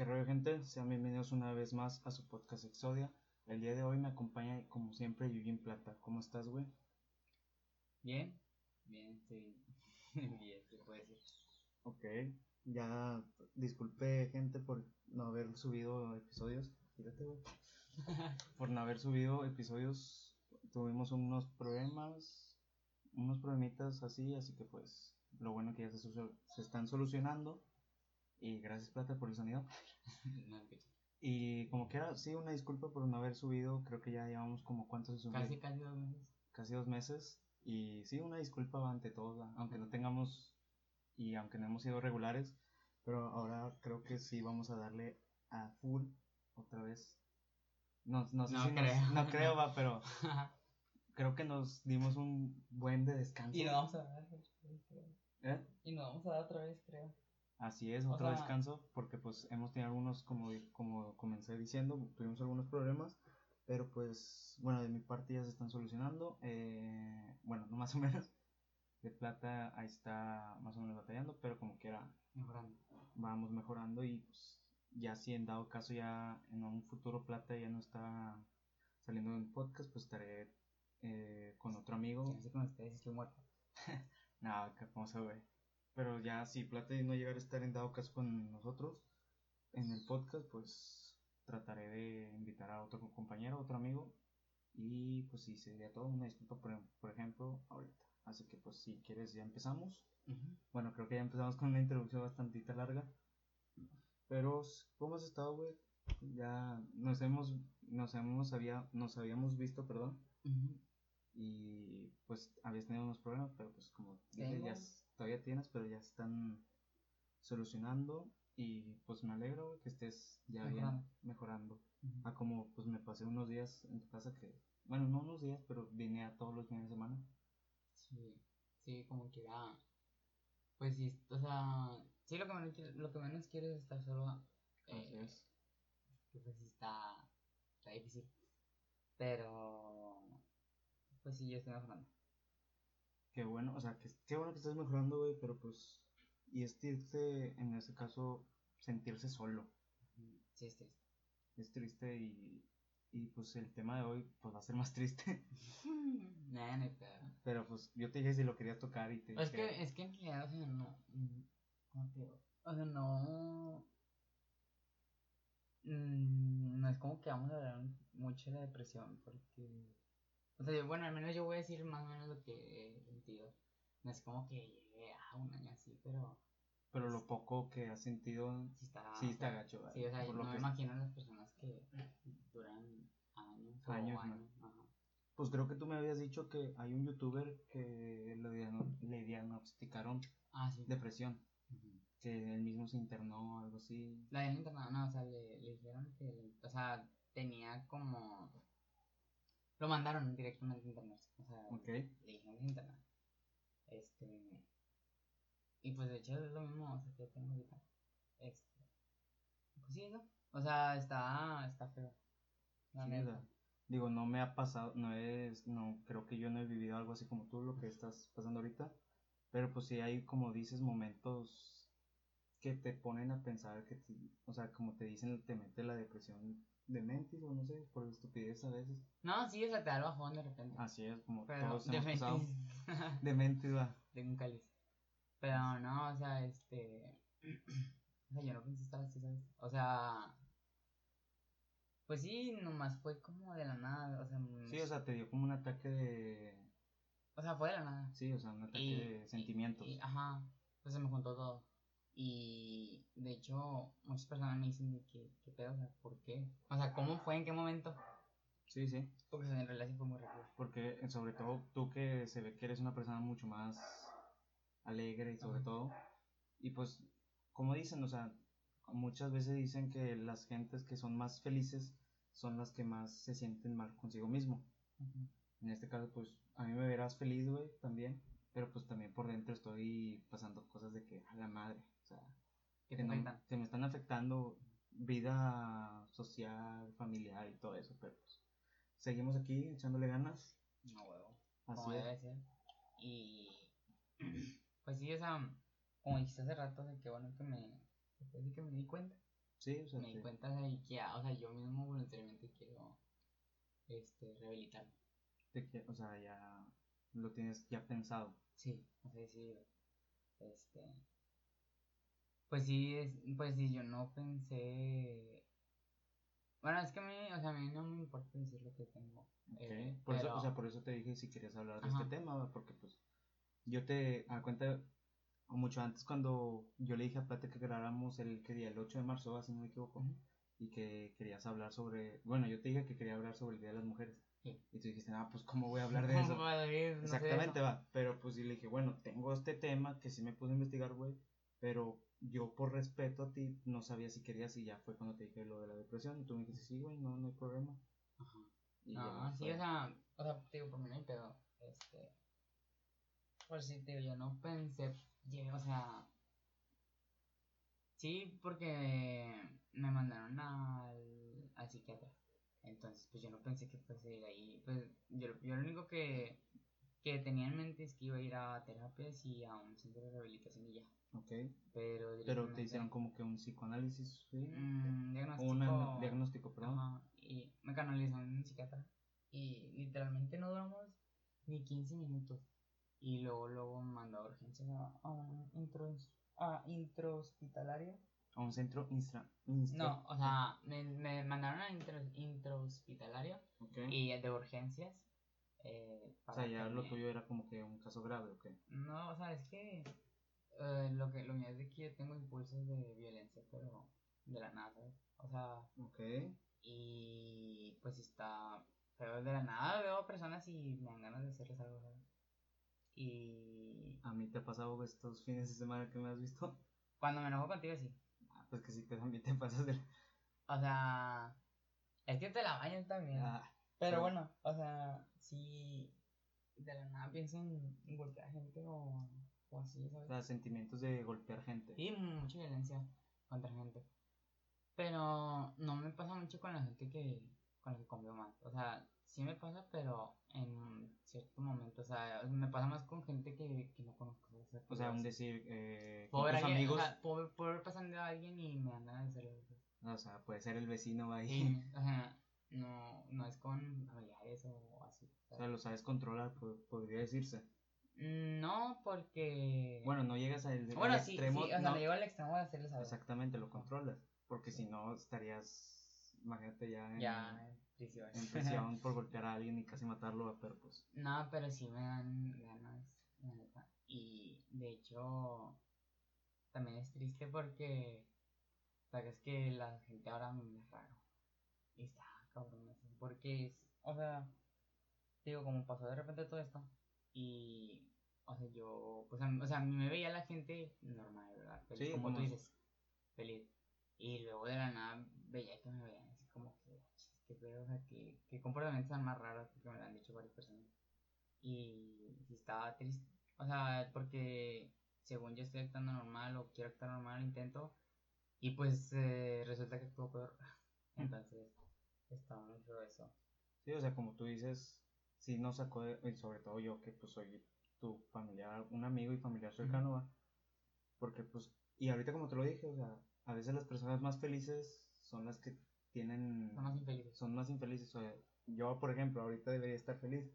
¿Qué rollo, gente? Sean bienvenidos una vez más a su podcast Exodia. El día de hoy me acompaña, como siempre, Yujin Plata. ¿Cómo estás, güey? Bien, bien, sí. bien, se puede decir. Ok, ya disculpe, gente, por no haber subido episodios. Fíjate, güey. por no haber subido episodios, tuvimos unos problemas, unos problemitas así, así que pues lo bueno que ya se, se están solucionando. Y gracias, Plata, por el sonido. No. Y como quiera, sí, una disculpa por no haber subido. Creo que ya llevamos como cuántos subí? casi, casi dos meses. casi dos meses. Y sí, una disculpa ante todo, aunque no tengamos y aunque no hemos sido regulares. Pero ahora creo que sí vamos a darle a full otra vez. No, no sé No si nos- creo. no creo, va, pero creo que nos dimos un buen de descanso. y nos vamos a dar creo. ¿Eh? Y nos vamos a dar otra vez, creo. Así es, O otro sea- descanso, porque pues hemos tenido algunos, como, como comencé diciendo, tuvimos algunos problemas, pero pues, bueno, de mi parte ya se están solucionando, eh, bueno, no más o menos, de plata ahí está más o menos batallando, pero como quiera, Mejorando. vamos mejorando y pues ya si en dado caso ya en un futuro plata ya no está saliendo en podcast, pues estaré eh, con otro amigo. Con ustedes, estoy muerto. Hermoso, güey. Pero ya, si Plata no llegara a estar en dado caso con nosotros en el podcast, pues trataré de invitar a otro compañero, otro amigo. Y pues sí, sería todo. Una disculpa, por, por ejemplo, ahorita. Así que pues si quieres ya empezamos. Bueno, creo que ya empezamos con una introducción bastante larga. Pero, ¿cómo has estado, güey? Ya nos hemos, nos hemos, había, nos habíamos visto, perdón. Y pues habías tenido unos problemas, pero pues como dije, ya todavía tienes, pero ya están solucionando. Y pues me alegro que estés ya Mejorando. bien mejorando. A como pues me pasé unos días en tu casa que, bueno, no unos días, pero vine a todos los fines de semana. Sí, sí, como que ya. Pues sí, o sea, sí, lo que menos, lo que menos quiero es estar solo. Eh, es. que pues sí está, está difícil. Pero, pues sí, yo estoy mejorando. Qué bueno, o sea, que, qué bueno que estés mejorando, güey, pero pues, y es triste en ese caso sentirse solo. Sí, es triste. Es triste y, y pues el tema de hoy pues va a ser más triste. Nah. Pero pues yo te dije si lo querías tocar y te Es que, es que en realidad, o sea, no. mm, ¿Cómo te digo? O sea, no. mm, No es como que vamos a hablar mucho de la depresión, porque. O sea, yo- bueno, al menos yo voy a decir más o menos lo que he sentido. No es como que llegué a un año así, pero pero lo poco que has sentido, sí está. sí está gacho, Sí, o sea, por no me imagino las personas que duran años. o Años, ¿no? años. Ajá. Pues creo que tú me habías dicho que hay un youtuber que le, diagno- le diagnosticaron Ah, sí. depresión, que él mismo se internó o algo así. La del internado, no, o sea, le, le dijeron que, o sea, tenía como... Lo mandaron directamente a internarse, o sea, Ok. le internara. Este... Y pues de hecho es lo mismo, o sea, que tengo ahorita. Este... Pues sí, eso. O sea, está, está feo. La Sí, neta. digo, no me ha pasado, no es, no, creo que yo no he vivido algo así como tú, lo que estás pasando ahorita, pero pues sí hay, como dices, momentos que te ponen a pensar, que te- o sea, como te dicen, te mete la depresión de mentis o no sé, por estupidez a veces. No, sí, o sea, te da el bajón de repente. Así es, como Pero todos de hemos pasado. repente... De mentis, va. de un cáliz. Pero no, o sea, este. O sea, yo no pensé estar así, ¿sabes? O sea. Pues sí, nomás fue como de la nada. O sea, Sí, o sea, te dio como un ataque de, o sea, fue de la nada. sí, o sea, un ataque Y- de sentimientos. y- ajá. Pues se me juntó todo. Y de hecho, muchas personas me dicen de que, ¿qué pedo? O sea, ¿por qué? O sea, ¿cómo fue? ¿En qué momento? Sí, sí, Porque en realidad sí fue muy rápido. porque eh, sobre todo tú que se ve que eres una persona mucho más alegre y sobre Ajá. todo, y pues, como dicen, o sea, muchas veces dicen que las gentes que son más felices son las que más se sienten mal consigo mismo. En este caso, pues, a mí me verás feliz, güey, también, pero pues también por dentro estoy pasando cosas de que, a la madre, sea, ¿Qué que, te no- afectan? que me están afectando vida social, familiar y todo eso, pero pues, seguimos aquí echándole ganas. No huevo. Así como debe ser. Y pues sí, o sea, como dijiste hace rato, de que bueno que me, después de que me di cuenta, Sí, o sea, me di cuenta de que, ah, o sea, yo mismo voluntariamente quiero, este, rehabilitarme. te o sea, ya lo tienes ya pensado. Sí, o sea, sí, este, pues sí, es, pues sí, yo no pensé, bueno, es que a mí, o sea, a mí no me importa decir lo que tengo. Ok. eh, por eso, o sea, por eso te dije si querías hablar de Ajá. este tema, porque pues yo te, a cuenta, o mucho antes cuando yo le dije a Plata que grabáramos el, que día, el 8 de marzo, ¿va? si no me equivoco, y que querías hablar sobre, bueno, yo te dije que quería hablar sobre el Día de las Mujeres, Sí. y tú dijiste, ah, pues cómo voy a hablar de eso. ¿Cómo va a decir? No sé Exactamente, eso. va. Pero pues sí le dije, bueno, tengo este tema que sí me puse a investigar, güey. Pero yo por respeto a ti no sabía si querías y ya fue cuando te dije lo de la depresión. Y tú me dijiste, sí, güey, no, no hay problema. Ajá. Y No, ya sí, o sea, o sea, te digo, por mí no hay pedo. Este. Pues sí, te digo, yo no pensé, llegué, o sea. Sí, porque me mandaron al, al psiquiatra. Entonces, pues yo no pensé que fuese ir ahí. Pues yo, yo lo único que, que tenía en mente es que iba a ir a terapias y a un centro de rehabilitación y ya. Ok. Pero, Pero te hicieron como que un psicoanálisis, ¿sí? mm, diagnóstico. un diagnóstico, perdón. Ajá, y me canalizó un psiquiatra. Y literalmente no duramos ni 15 minutos. Y luego, luego me mandó a urgencias a, a un intro, a intrahospitalario. A un centro instra, instra- No, o sea, me, me mandaron a intro, intrahospitalario Ok. y de urgencias. Eh, O sea, ya que lo me- tuyo era como que un caso grave, ¿ok? No, o sea, es que eh, lo que lo mío es de que yo tengo impulsos de violencia, pero de la nada, ¿sabes? O sea, Ok. Y pues está feo de la nada, veo personas y me dan ganas de hacerles algo, ¿sabes? Y A mí te ha pasado estos fines de semana que me has visto. cuando me enojo contigo, sí. Ah, pues que sí, te, también te pasas de... O sea, es que te la bañan también. Ah, Pero bueno, o sea, si de la nada pienso en, golpear a gente o, o así, o ¿sabes? sea, sentimientos de golpear gente. Sí, mucha violencia contra gente. Pero no me pasa mucho con la gente que con la que convivo más. O sea, sí me pasa, pero en cierto momento. O sea, me pasa más con gente que, que no conozco. ¿sabes? O sea, un puedo decir, eh, con tus a alguien, amigos, o sea, puedo, puedo pasando a alguien y me dan ganas de hacerlo. ¿sabes? o sea, puede ser el vecino ahí, Sí, o sea, no, no es con familiares o. o sea, lo sabes controlar, po- podría decirse. Mm, No, porque. Bueno, no llegas al, al bueno, sí, extremo, sí, o sea, no, le llego al extremo de hacerles saber. exactamente, lo controlas, porque si no estarías, imagínate ya en, Ya, en prisión. en prisión por golpear a alguien y casi matarlo, pero pues, No, pero sí me dan ganas, la neta. Y de hecho, también es triste porque, sabes que la gente ahora me ve raro. Y está cabrón eso. Porque, es, o sea, digo, como pasó de repente todo esto. Y, o sea, yo, pues, a o sea, me veía la gente normal, ¿verdad? Feliz, Sí, como tú es. dices, feliz. Y luego de la nada veía que me veían así como que, "Chis, qué pedo, o sea, que, que comportamientos tan más raros, porque me lo han dicho varias personas. Y, y estaba triste, o sea, porque según yo estoy actuando normal o quiero actuar normal, intento, y pues eh, resulta que actúo peor. Entonces, está muy feo eso. sí, o sea, como tú dices, sí nos sacó, de- y sobre todo yo, que pues soy tu familiar, un amigo y familiar cercano, porque pues, y ahorita como te lo dije, o sea, a veces las personas más felices son las que tienen, Son más infelices. son más infelices, o sea, yo, por ejemplo, ahorita debería estar feliz,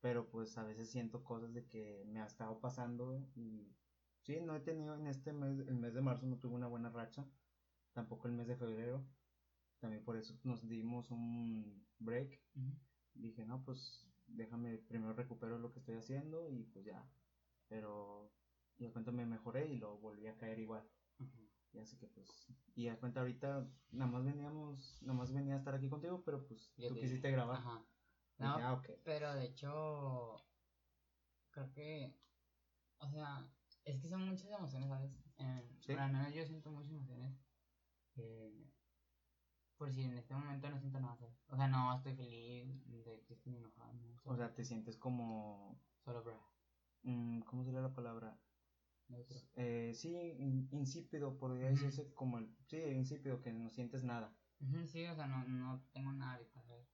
pero pues a veces siento cosas de que me ha estado pasando y sí, no he tenido en este mes, el mes de marzo no tuve una buena racha, tampoco el mes de febrero, también por eso nos dimos un break. Dije, no, pues déjame primero recupero lo que estoy haciendo y pues ya, pero y a cuenta me mejoré y lo volví a caer igual. Y así que pues, y a cuenta ahorita nada más veníamos, nada más venía a estar aquí contigo, pero pues Yo tú te quisiste grabar. Ajá. No, dije, ah. Pero de hecho, creo que, o sea, es que son muchas emociones, ¿sabes? Eh, Sí. al menos yo siento muchas emociones. eh, por si en este momento no siento nada. O sea, no estoy feliz, de triste ni enojado, no. O sea, te sientes como, solo bra, mm, ¿cómo sería la palabra? Eh, sí, in- insípido, podría decirse como el, sí, insípido, que no sientes nada. Sí, o sea, no, no tengo nada ahorita, ¿sabes?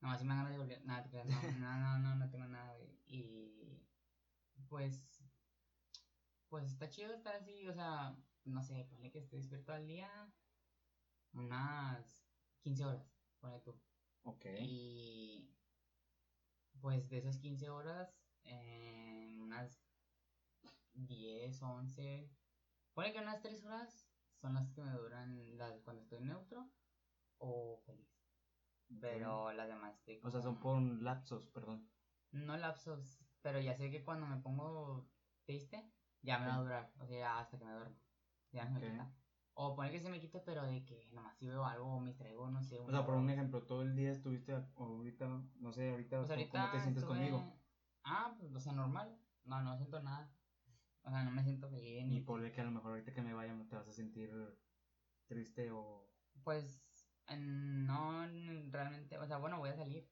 No, así me ganas de volver. Nada, no, no, no, no, no tengo nada, güey. Y pues, pues está chido estar así, o sea, no sé, ponle que esté despierto al día unas 15 horas, ponle tú. Ok. Y pues de esas 15 horas, eh, unas 10, 11, ponle que unas 3 horas son las que me duran las cuando estoy neutro o feliz. Pero las demás de O sea, son como- por lapsos, perdón. No lapsos, pero ya sé que cuando me pongo triste, ya me va a durar, o sea, hasta que me duermo. Ya me Ok. quita. O poner que se me quita, pero de que nomás si veo algo o me distraigo, no sé. O sea, por un ejemplo, todo el día estuviste ahorita, no sé, ahorita, Pues ¿cómo- ahorita ¿cómo te sientes estuve- conmigo? Ah, pues, o sea, normal. No, no siento nada. O sea, no me siento feliz. Y Ni... por que a lo mejor ahorita que me vaya te vas a sentir triste o... Pues, no realmente, o sea, bueno, voy a salir.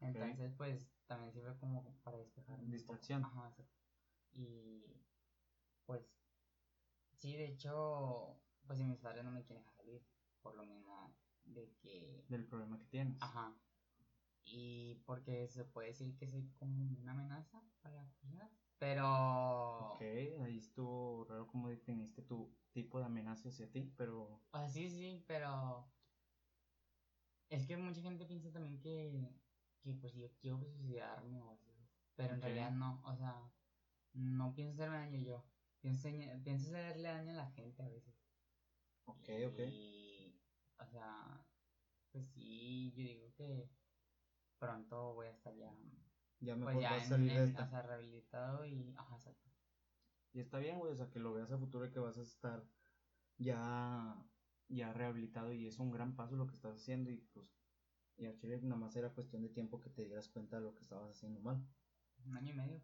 Entonces, pues, también sirve como para despejar. Distracción. Ajá, exacto. Y, pues, sí, de hecho, pues, si mis padres no me quieren salir, por lo mismo de que del problema que tienes. Ajá. Y porque se puede decir que soy como una amenaza para las personas. Pero. Ok, ahí estuvo raro cómo definiste tu tipo de amenaza hacia ti, pero... O sea, sí, sí, pero. Es que mucha gente piensa también que. Que pues yo quiero suicidarme o así. Pero en realidad no. O sea, no pienso hacerme daño yo. Pienso, en- pienso hacerle daño a la gente a veces. Ok, ok. Y. O sea. Pues sí, yo digo que. Pronto voy a estar ya Ya mejor pues ya en, salir de en- esta. o sea, rehabilitado y ajá, exacto. Y está bien, güey, o sea, que lo veas a futuro y que vas a estar ya, ya rehabilitado y es un gran paso lo que estás haciendo y pues, y al chile nada más era cuestión de tiempo que te dieras cuenta de lo que estabas haciendo mal. Un año y medio.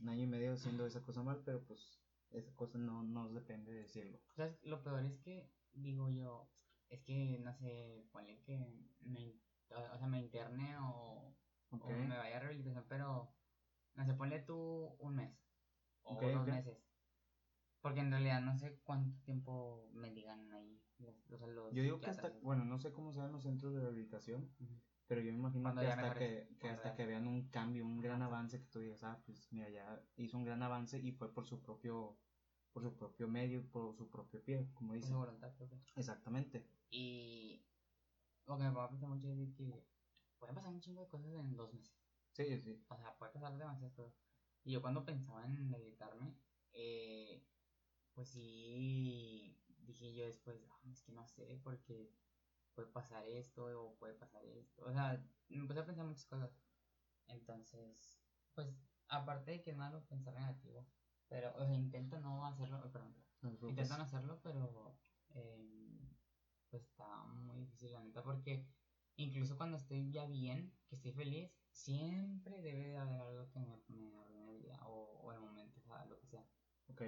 Un año y medio haciendo esa cosa mal, pero pues esa cosa no nos depende de decirlo. O sea, lo peor es que, digo yo, es que, no sé, ponle que me, o sea, me interne o, o me vaya a rehabilitación, pero, no sé, ponle tú un mes o dos meses. Porque en realidad no sé cuánto tiempo me digan ahí los, los yo digo que hasta, bueno, no sé cómo sean los centros de rehabilitación, pero yo me imagino que hasta que, que hasta que vean un cambio, un gran avance, que tú digas, ah, pues mira, ya hizo un gran avance y fue por su propio, por su propio medio, por su propio pie, como Por dicen. su voluntad propia. Exactamente. Y lo que me pongo a pensar mucho es que pueden pasar un chingo de cosas en dos meses. Sí, sí. O sea, puede pasar demasiadas cosas. Y yo cuando pensaba en rehabilitarme, eh, pues sí, dije yo después, "Ah, es que no sé, porque puede pasar esto o puede pasar esto. O sea, me empecé a pensar muchas cosas. Entonces, pues, aparte de que es malo pensar negativo, pero, o sea, intento no hacerlo, oh, perdón, No intento no hacerlo, pero, eh, pues está muy difícil la neta, porque incluso cuando estoy ya bien, que estoy feliz, siempre debe de haber algo que me, me arruine el día o, o el momento, o sea, lo que sea. Ok.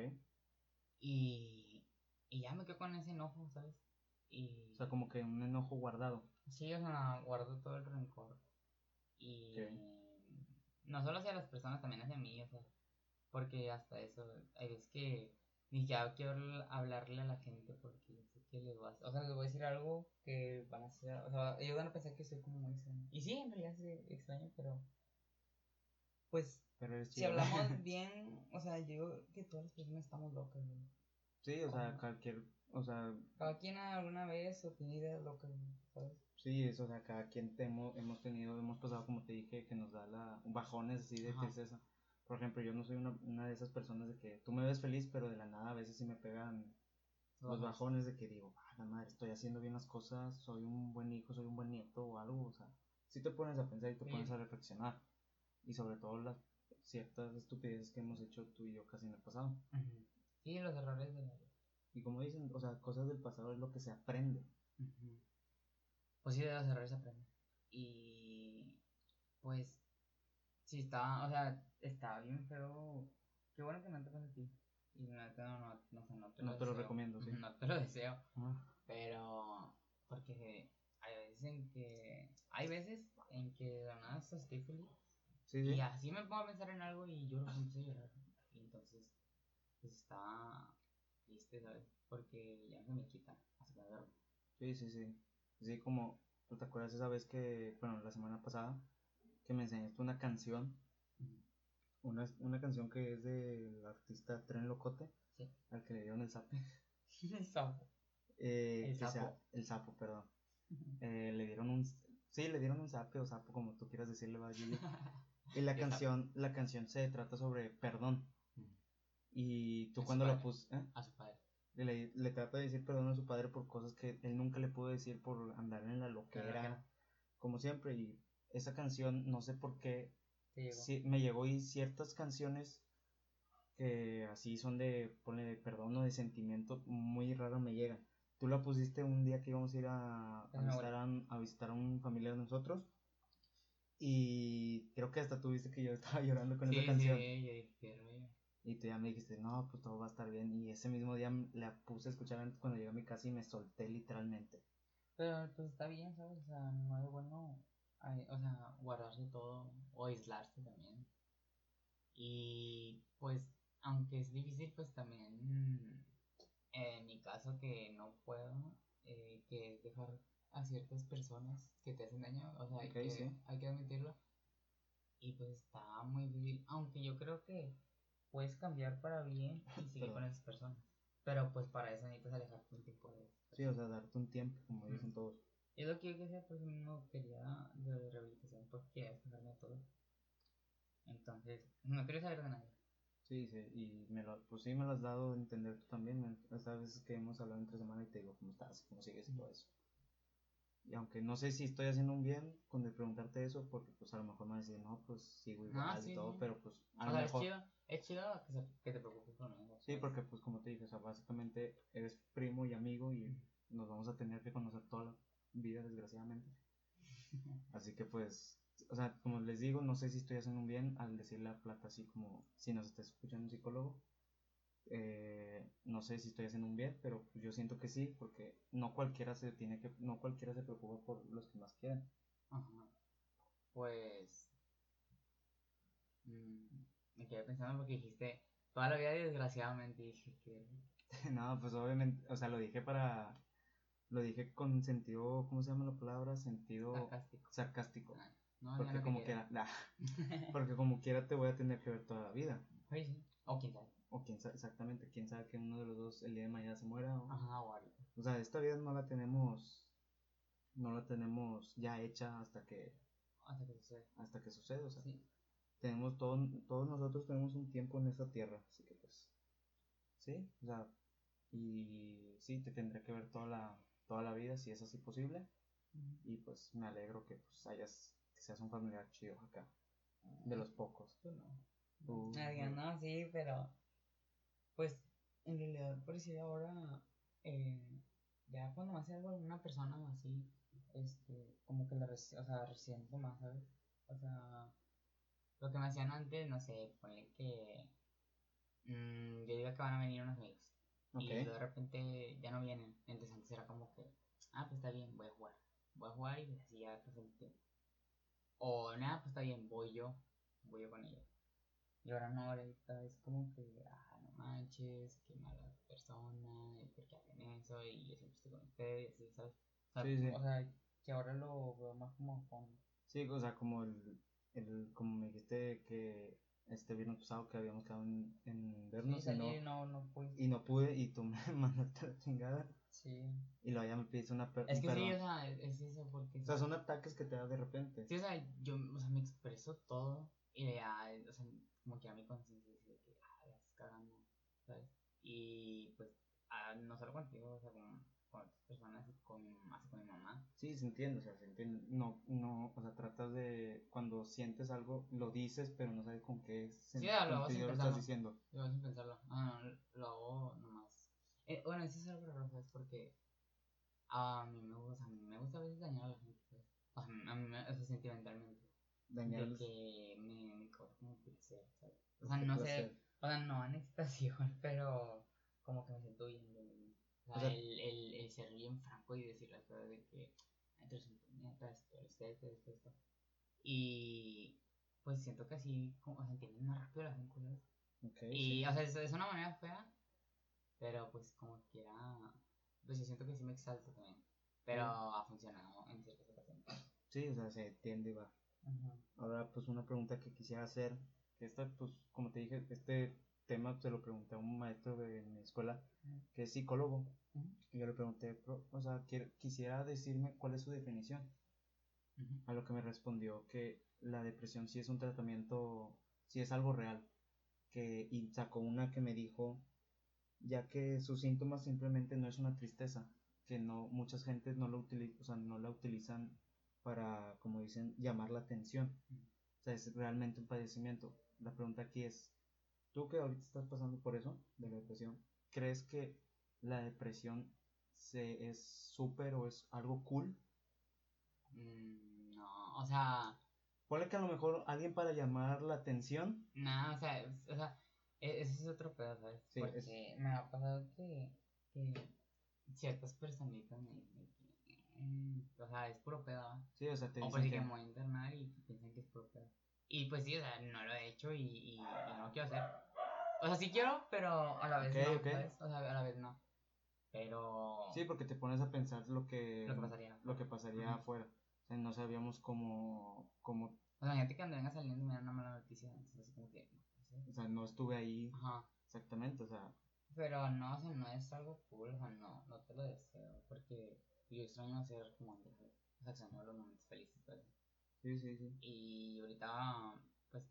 Y, y ya me quedo con ese enojo, ¿sabes? Y O sea, como que un enojo guardado. sí, o sea, guardo todo el rencor. Y no solo hacia las personas, también hacia mí, o sea, porque hasta eso, hay veces que ni siquiera quiero habl- hablarle a la gente porque sé que les voy a, o sea, les voy a decir algo que van a ser, o sea, ellos van a pensar que soy como muy extraño. Y sí, en realidad soy extraño, pero pues Pero si hablamos bien, o sea, yo digo que todas las personas estamos locas, güey. sí, o sea, cualquier. O sea, Cada quien alguna vez o tiene ideas locas, ¿sabes? sí, eso, o sea, cada quien te hemos, hemos tenido, hemos pasado, como te dije, que nos da la, bajones así de tristeza. Por ejemplo, yo no soy una, una de esas personas de que tú me ves feliz, pero de la nada a veces sí me pegan los Bajones. bajones de que digo, ah, la madre, estoy haciendo bien las cosas, soy un buen hijo, soy un buen nieto o algo, o sea, sí te pones a pensar y te Sí. pones a reflexionar. Y sobre todo las ciertas estupideces que hemos hecho tú y yo casi en el pasado. Ujú. Sí, los errores de la vida. Y como dicen, o sea, cosas del pasado es lo que se aprende. Ujú. Pues sí, de los errores se aprende. Y pues, sí, está, o sea, está bien feo. Qué bueno que no te pasa a ti. Y la neta no, no, no, no te lo No te lo recomiendo, sí. No te lo deseo. Ah, Pero, porque hay veces en que, hay veces en que de nada estoy feliz. Sí, sí. Y así me pongo a pensar en algo y lloro, empiezo a llorar. Y entonces, pues está triste, ¿sabes? Porque ya no se me quita hasta duermo. Sí, sí, sí. Sí, como, ¿te acuerdas esa vez que, bueno, la semana pasada, que me enseñaste una canción? Una, una canción que es del artista Tren Locote, Sí. al que le dieron el zape. El sapo. eh, El sea- sapo. el sapo, perdón. Eh, le dieron un, sí, le dieron un sape o sapo, como tú quieras decirle, va. Y la canción, la canción se trata sobre perdón. Y tú A cuando la pus, ¿eh? A su padre. le, le trata de decir perdón a su padre por cosas que él nunca le pudo decir por andar en la loquera, claro. como siempre. Y esa canción, no sé por qué, llegó. sí, me llegó y ciertas canciones que así son de, ponle de perdón o de sentimiento, muy raro me llegan. Tú la pusiste un día que íbamos a ir a, visitar, a, a visitar a un familiar de nosotros. Y creo que hasta tuviste que yo estaba llorando con Sí, esa canción. sí, yo. Y tú ya me dijiste, no, pues todo va a estar bien. Y ese mismo día la puse a escuchar antes cuando llegué a mi casa y me solté literalmente. Pero pues está bien, ¿sabes? O sea, no es bueno, ay, o sea, guardarse todo o aislarse también. Y pues, aunque es difícil, pues también, mm, en mi caso que no puedo, eh, que es dejar a ciertas personas que te hacen daño, o sea, hay, que, sí. hay que admitirlo. Y pues está muy difícil, aunque yo creo que puedes cambiar para bien y seguir con esas personas. Pero pues para eso necesitas alejarte un tiempo de Sí, o sea, darte un tiempo, como dicen todos. Es lo que yo quería, pues no quería de rehabilitación porque quería despejarme de todo. Entonces, no quería saber de nadie. Sí, sí, y me lo, pues sí me lo has dado a entender tú también. Estas veces que hemos hablado entre semana y te digo cómo estás, cómo sigues y todo eso. Y aunque no sé si estoy haciendo un bien con de preguntarte eso, porque pues a lo mejor me vas a decir, no, pues sigo igual Ah, y sí, todo, sí. pero pues a O lo sea, es mejor. chido, es chido que, se- que te preocupes por mí. Sí, porque pues como te dije, o sea, básicamente eres primo y amigo y nos vamos a tener que conocer toda la vida, desgraciadamente. Así que pues, o sea, como les digo, no sé si estoy haciendo un bien al decirle a Plata así como si nos está escuchando un psicólogo. Eh, no sé si estoy haciendo un bien, pero yo siento que sí, porque no cualquiera se tiene que, no cualquiera se preocupa por los que más quieren. Ajá. Pues. mm, me quedé pensando porque dijiste toda la vida desgraciadamente. dije que. no, pues obviamente, o sea, lo dije para, lo dije con sentido, ¿cómo se llama la palabra? Sentido Sarcástico. sarcástico. Ah, No, Porque no como quiera, nah, porque como quiera te voy a tener que ver toda la vida. Oye, sí. O quién sabe. O quién sabe, exactamente, quién sabe que uno de los dos el día de mañana se muera. O, Ajá, o algo. o sea, esta vida no la tenemos, no la tenemos ya hecha hasta que, Hasta que suceda. hasta que sucede. O sea, Sí. tenemos todo, todos nosotros tenemos un tiempo en esta tierra, así que pues, sí, o sea, y sí, te tendré que ver toda la, toda la vida si es así posible. Y pues me alegro que pues hayas, que seas un familiar chido acá, de los pocos. Tú no. Tú- Nadie, no, sí, pero. Pues, en realidad, por decir ahora. Eh, ya cuando me hace algo alguna persona o así. Este, como que la o sea, resiento más, ¿sabes? O sea, lo que me hacían antes, no sé, ponle que. mm, yo diga que van a venir unos amigos. Ok. Y de repente ya no vienen. Entonces antes era como que, ah, pues está bien, voy a jugar. Voy a jugar y así ya pasó el tiempo. O nada, pues está bien, voy yo. Voy yo con ellos. Y ahora no, ahorita es como que, ah, no manches, qué mala persona, y por qué hacen eso, y yo siempre estoy con ustedes, y así, ¿sabes? O sea, Sí, sí. o sea, que ahora lo veo más como con... Sí, o sea, como el, el como me dijiste que este viernes pasado que habíamos quedado en, en vernos Sí, y, no, salí, no, no, pues, y no pude y tú me mandaste la chingada sí. y luego ya me pides una per- Es que sí, o sea, es, es eso, porque... O sea, son ataques que te da de repente. Sí, o sea, yo, o sea, me expreso todo y ya, o sea, como que a mi conciencia dice que, ah, estás cagando, ¿sabes? Y pues, ah, no solo contigo, o sea, con, con otras personas, y con, hasta con mi mamá. Sí, se entiende, o sea, se entiende. No, no, o sea, tratas de, cuando sientes algo, lo dices, pero no sabes con qué Sí, lo hago sentido sin lo estás diciendo. Yo sin pensarlo, ah, no, lo hago nomás. Eh, bueno, eso es algo raro, ¿sabes? Porque a mí me gusta, a mí me gusta a veces dañar a la gente. O sea, a mí me, o sea, sentimentalmente. Dañarlos. De que me, me como placer, ¿sabes? O sea, no placer. sé, o sea, no en excitación, pero como que me siento bien. O sea, el, el, el ser bien franco y decir las cosas de que entonces esto, esto, esto, esto, esto. Y pues siento que así, como, o sea, entienden más rápido las cosas. Ok, Y, sí. o sea, es, es una manera fea, pero pues como quiera, pues yo siento que sí me exalto también. Pero ha funcionado en ciertas ocasiones. Sí, o sea, se entiende y va. Ajá. Ahora, pues una pregunta que quisiera hacer, que esta, pues, como te dije, este tema se lo pregunté a un maestro de mi escuela que es psicólogo. Ujú. Y yo le pregunté, "Pro- o sea, quisiera decirme cuál es su definición. Ujú. A lo que me respondió que la depresión sí es un tratamiento, sí es algo real. Que, y sacó una que me dijo, ya que sus síntomas simplemente no es una tristeza, que no, muchas gentes no lo utilizan, o sea, no la utilizan para, como dicen, llamar la atención. O sea, es realmente un padecimiento. La pregunta aquí es, tú que ahorita estás pasando por eso, de la depresión, ¿crees que la depresión se, es súper o es algo cool? Mm, no, o sea, Ponle que a lo mejor alguien para llamar la atención, nada, o sea, es- o sea, e- ese es otro pedo, ¿sabes? Sí, es- Porque me ha pasado que, que ciertas personitas me que, o sea, es puro pedo, sí, o sea, te O dicen porque que, me voy a internar y piensan que es puro pedo. Y pues sí, o sea, no lo he hecho y, y, y no lo quiero hacer. O sea, sí quiero, pero a la vez no, ok. ¿sabes? O sea, a la vez no. Pero... sí, porque te pones a pensar lo que, Lo que pasaría. lo que pasaría afuera. O sea, no sabíamos cómo, cómo, O sea, gente que cuando venga saliendo me da una mala noticia. Entonces, como que... no sé. o sea, no estuve ahí Ajá. exactamente, o sea, Pero no, o sea, no es algo cool, o sea, no, no te lo deseo, porque yo extraño ser como o sea, extraño los momentos felices, pues. Sí, sí, sí. Y ahorita, pues,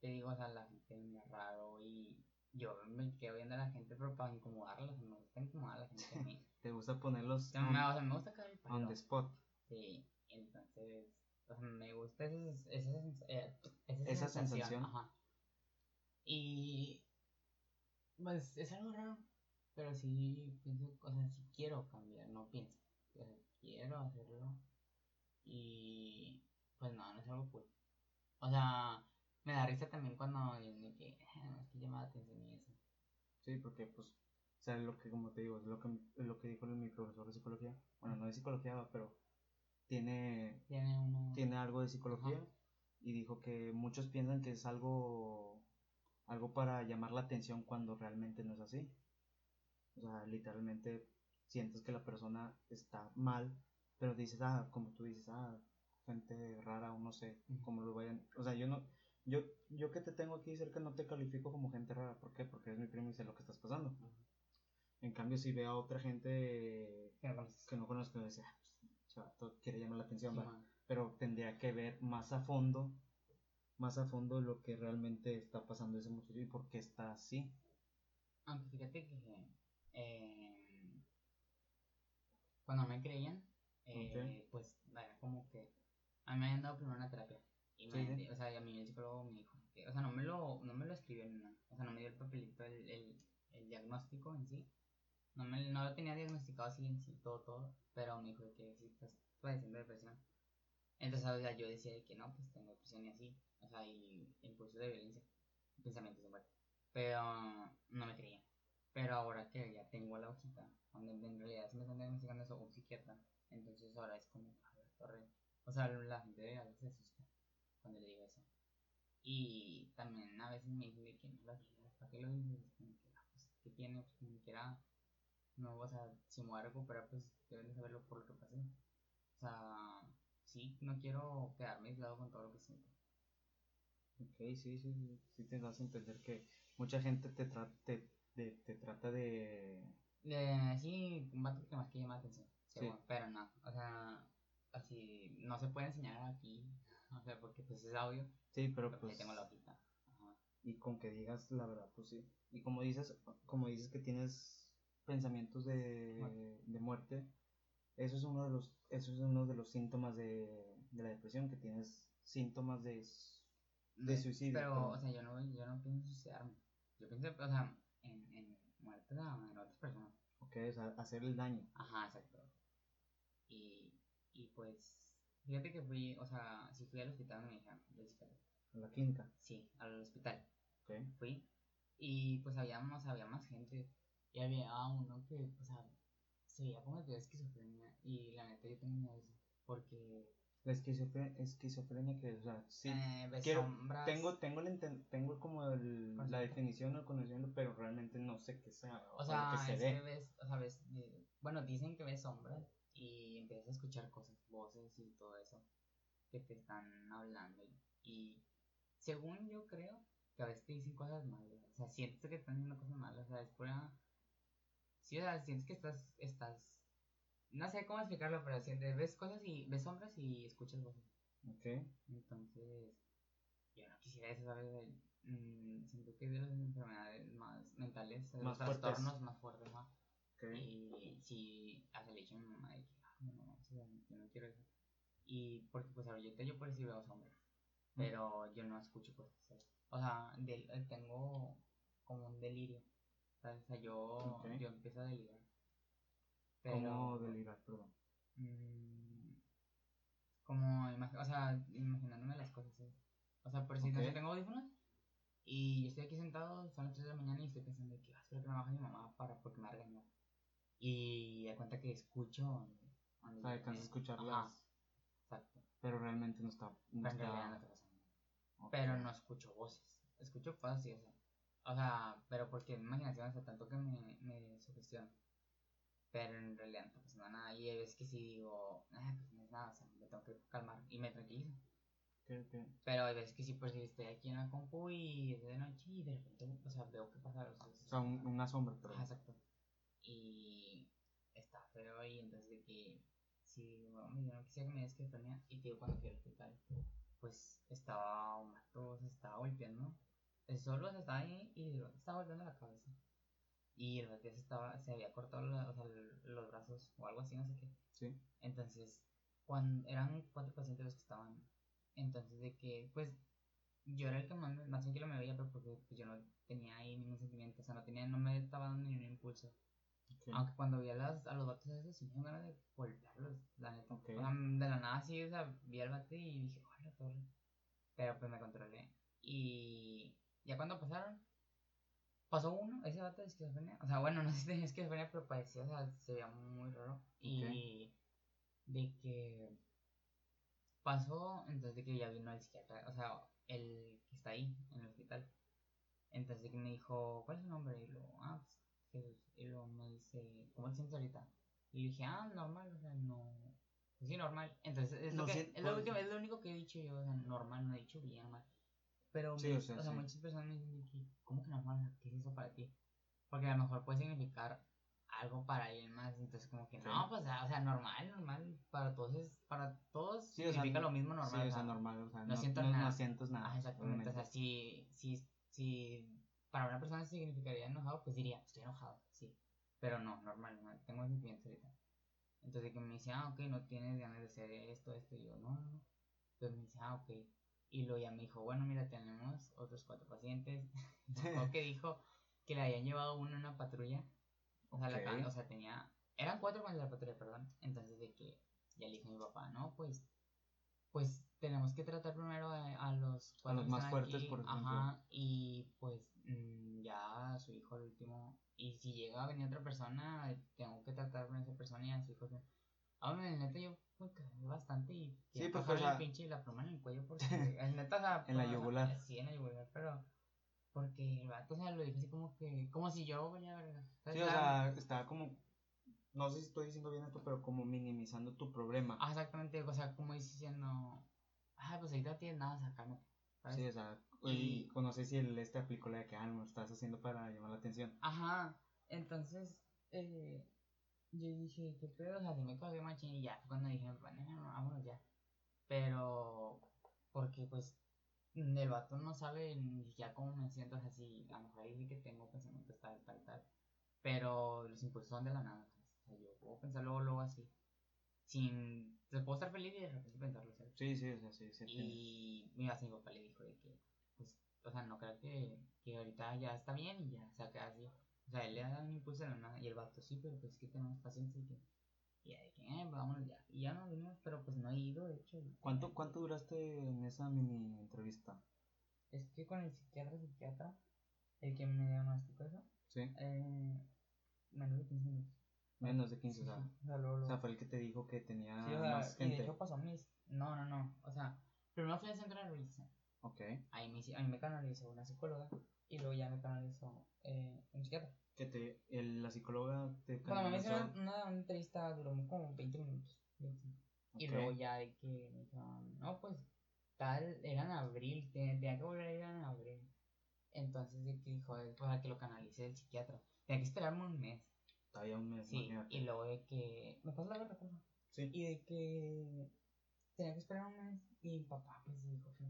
te digo, o sea, la gente me raro y yo me quedo viendo a la gente, pero para sea, me gusta incomodar a la gente a mí. Te gusta ponerlos O sea, on, me, o sea, me gusta caer el on palo. the spot. Sí, entonces, o sea, me gusta esa, esa, eh, esa, Esa sensación. sensación. Ajá. Y, pues, es algo raro, pero sí pienso, o sea, sí quiero cambiar, no pienso, o sea, quiero hacerlo. Y, pues, no, no es algo cool. O sea, me da risa también cuando dicen que, "Ah, es que llama la atención y eso. Sí, porque pues, o sea, lo que como te digo, es lo que, lo que dijo mi profesor de psicología, bueno, no de psicología, pero tiene, Tiene uno... tiene algo de psicología Ajá. y dijo que muchos piensan que es algo, algo para llamar la atención cuando realmente no es así. O sea, literalmente sientes que la persona está mal, pero dices, ah, como tú dices, ah, gente rara o no sé, cómo lo vayan, o sea, yo no, yo, yo que te tengo aquí cerca no te califico como gente rara, ¿por qué? Porque eres mi primo y sé lo que estás pasando. En cambio, si veo a otra gente Que no conozco, dice, ah, pues, chavato, quiere llamar la atención, Sí, va". man. pero tendría que ver más a fondo, más a fondo lo que realmente está pasando ese muchacho y por qué está así. Aunque fíjate que eh, cuando me creían, eh, pues era como que a mí me habían dado primero una terapia. Y me, Sí, o sea, y a mí el psicólogo me dijo, que, o sea, no me lo, no me lo escribió ni nada. O sea, no me dio el papelito, el, el, el diagnóstico en sí. No, me, no lo tenía diagnosticado así en sí, todo, todo. Pero me dijo que sí estás padeciendo depresión. Entonces, o sea, yo decía de que no, pues tengo depresión y así. O sea, y impulsos de violencia, pensamientos de muerte. Pero no me creía. Pero ahora que ya tengo la hojita, donde en realidad se me están diagnosticando eso, un psiquiatra, entonces ahora es como, a la torre. O sea, la gente a veces se asusta cuando le digo eso. Y también a veces me dicen de que no lo digas, ¿para qué lo dices? Como que, ah, pues, ¿qué tiene? Pues como quiera, no, o sea, si me voy a recuperar, pues deben de saberlo por lo que pasé. O sea, sí, no quiero quedarme aislado con todo lo que siento. Ok, sí, sí, sí, sí te das a entender que mucha gente te, tra- te, te, te trata de... Eh, sí, un vato que más que llama la atención, Sí. según, pero no, o sea, así, no se puede enseñar aquí, o sea, porque pues es audio, Sí, pero pero pues... ahí tengo la hojita. Ajá. Y con que digas la verdad, pues sí. Y como dices, como dices que tienes pensamientos de, Muerte. de muerte, eso es uno de los, eso es uno de los síntomas de, de la depresión, que tienes síntomas de, de suicidio. Pero, o sea, yo no, yo no pienso suicidarme, yo pienso, o sea, en, en muerte en otras personas. ok, o sea, hacer el daño. Ajá, exacto. Y, y pues, fíjate que fui, o sea, sí fui al hospital, me dijeron, del. En la clínica. Sí, al hospital. Ok. Fui y pues había más, había más gente. Y había uno que, o sea, se veía como que tenía esquizofrenia. Y la neta yo tengo miedo de eso. Porque La esquizofrenia, esquizofrenia que, o sea, sí. eh, quiero-. Tengo, tengo, el tengo como el- la definición o el conocimiento, pero realmente no sé qué sea. O sea, que se es ve. que ves, o sea, ves, eh, bueno, dicen que ves sombras y empiezas a escuchar cosas, voces y todo eso que te están hablando. Y, y según yo creo que a veces te dicen cosas malas. O sea, sientes que están haciendo cosas malas, o sea, es pura... Sí, o sea, sientes que estás, estás... No sé cómo explicarlo, pero sientes, ves cosas y ves sombras y escuchas voces. Ok. Entonces, yo no quisiera eso, ¿sabes? Mm, siento que es de las enfermedades más mentales, de Más los trastornos más fuertes, ¿no? Ok. Y si hasta le dije a mi mamá de que, "Ah, no, no, o sea, yo no quiero eso. Y porque pues ahorita yo por decir veo sombras, pero yo no escucho cosas. O sea, eh, tengo como un delirio. O sea, yo, yo empiezo a delirar. ¿Cómo delirar? Perdón. mm, como, o sea, imaginándome las cosas. O sea, por si no sé, Ok. tengo audífonos y yo estoy aquí sentado, son las 3 de la mañana y estoy pensando que, "Ah, espero que no baje mi mamá para porque me va a regañar. Y da cuenta que escucho O sea, alcanzas a escucharlas, exacto. pero realmente no está. No está... Pero no escucho voces. Escucho cosas y eso. O sea, pero porque mi imaginación hace tanto que me, me sugestiona. Pero en realidad no está pasando nada. Y hay veces que sí digo, ah, pues no es nada, o sea, me tengo que calmar y me tranquilizo. Pero hay veces que sí, pues sí, estoy aquí en la compu y es de noche y de repente, o sea, veo que pasa. O sea, O sea, un- una sombra, pero. Exacto. Y está feo y entonces de que si hombre, yo no quisiera que me des esquizofrenia y te digo cuando fui al hospital, pues estaba vato, se estaba golpeando. Él solo se estaba ahí y el estaba golpeando la cabeza. Y el ya se estaba, se había cortado la- o sea, el- los brazos o algo así, no sé qué. Sí. Entonces, cuando eran cuatro pacientes los que estaban, entonces de que, pues, yo era el que más, más tranquilo me veía, pero porque pues, yo no tenía ahí ningún sentimiento, o sea, no tenía, no me estaba dando ningún impulso. Aunque cuando vi a, las, a los vatos esos, sí me dieron ganas de golpearlos, la neta. O sea, de la nada sí, o sea, vi al vato y dije, hola, torre. Pero pues me controlé. Y ya cuando pasaron, pasó uno, ese vato de esquizofrenia. O sea, bueno, no sé si tenía esquizofrenia, pero parecía, o sea, se veía muy raro. Y de que pasó, entonces de que ya vino el psiquiatra, o sea, el que está ahí en el hospital. Entonces de que me dijo, ¿cuál es su nombre? Y lo, ah, pues Jesús. Y luego me dice, ¿cómo te sientes ahorita? Y yo dije, ah, normal, o sea, no. Pues sí, normal. Entonces es, No lo, que, sien- es, lo, último- es lo único que he dicho yo, o sea, normal, no he dicho bien, mal. Pero Sí, me- o sea, sí. muchas personas me dicen que, ¿cómo que normal? O sea, ¿Qué es eso para ti? Porque a lo mejor puede significar algo para alguien más. Entonces, como que no, pues, o sea, normal, normal. Para todos, es, para todos Sí, o sea, significa lo mismo normal. Sí, o o sea, sea, normal. O sea, no no, siento no, nada. no sientes nada. Ajá, exactamente. O sea, si, si, si para una persona significaría enojado, pues diría, estoy enojado, sí. Pero no, normal, no, tengo sentimientos ahorita. Entonces que me dice, ah, ok, no tienes ganas de hacer esto, esto, y yo, no, no, no. Entonces me dice, ah, ok. Y luego ya me dijo, bueno, mira, tenemos otros cuatro pacientes. o que dijo que le habían llevado uno en una patrulla. O sea, la Ok. ca- o sea, tenía, eran cuatro con la patrulla, perdón. Entonces de que ya le dijo a mi papá, no, pues, pues tenemos que tratar primero a, a los cuatro los que más fuertes, aquí, por ejemplo. Ajá, y pues ya a su hijo el último. Y si llega a venir otra persona, tengo que tratar con esa persona y a su hijo. A mí, neta, yo me cagué bastante y Sí, pues, bajarle o sea- el pinche y la pluma en el cuello porque, es neta, o sea, En la yugular. Sí, en la yugular, pero porque el vato, o sea, lo dijo así como que, como si yo, valía verga. Sí, o sea, está como. No sé si estoy diciendo bien esto, pero como minimizando tu problema. Ah, exactamente, o sea, como diciendo, ah, pues ahorita no tienes nada. ¿sabes? Sí, o sea, Y- sé si el este aplicó la de que, ah, no, estás haciendo para llamar la atención. Ajá, entonces, eh, yo dije, ¿qué pedo? O sea, si me cagué machín y ya, cuando dije, bueno, no, vámonos ya. Pero, porque pues, el vato no sabe ni siquiera cómo me siento, o sea, si a lo mejor ahí sí que tengo pensamientos tal, tal, tal. Pero los impulsos son de la nada, ¿sabes? O sea, yo puedo pensar luego, luego así. Sin, se puedo estar feliz y de repente pensarlo, ¿sabes? Sí, sí, o sea, sí, sí. Y mi, papá le dijo de que, pues, o sea, no creo que, que ahorita ya está bien y ya se queda así. O sea, él le da un impulso de la nada y el vato sí, pero pues es que tenemos paciencia y que, y ya de que, eh, vámonos ya. Y ya nos vinimos, pero pues no he ido, de hecho. ¿Cuánto, ¿Cuánto duraste en esa mini entrevista? Es que con el psiquiatra, psiquiatra, el que me diagnosticó eso, Sí, eh, menos de 15 minutos. menos de 15, o sea. Sí, o sea, luego, O sea, fue el que te dijo que tenía Sí, o sea, más y de gente. hecho pasó mis, no, no, no, o sea, primero fui al centro de rehabilitación. Hici- ahí me canalizó una psicóloga y luego ya me canalizó eh, un psiquiatra. Que te, el, la psicóloga te Bueno, me hizo canalizó. una, una, una entrevista, duró como 20 minutos. 25. Y Ok. luego ya de que me dijeron, no, pues tal, era en abril, te- tenía que volver a ir en abril. Entonces de que dijo, "Eh, para que lo canalice el psiquiatra. Tenía que esperarme un mes. Todavía un mes, Sí, imagínate. y luego de que... ¿Me pasó la gorra, por favor? Sí. Y de que tenía que esperar un mes y mi papá pues dijo que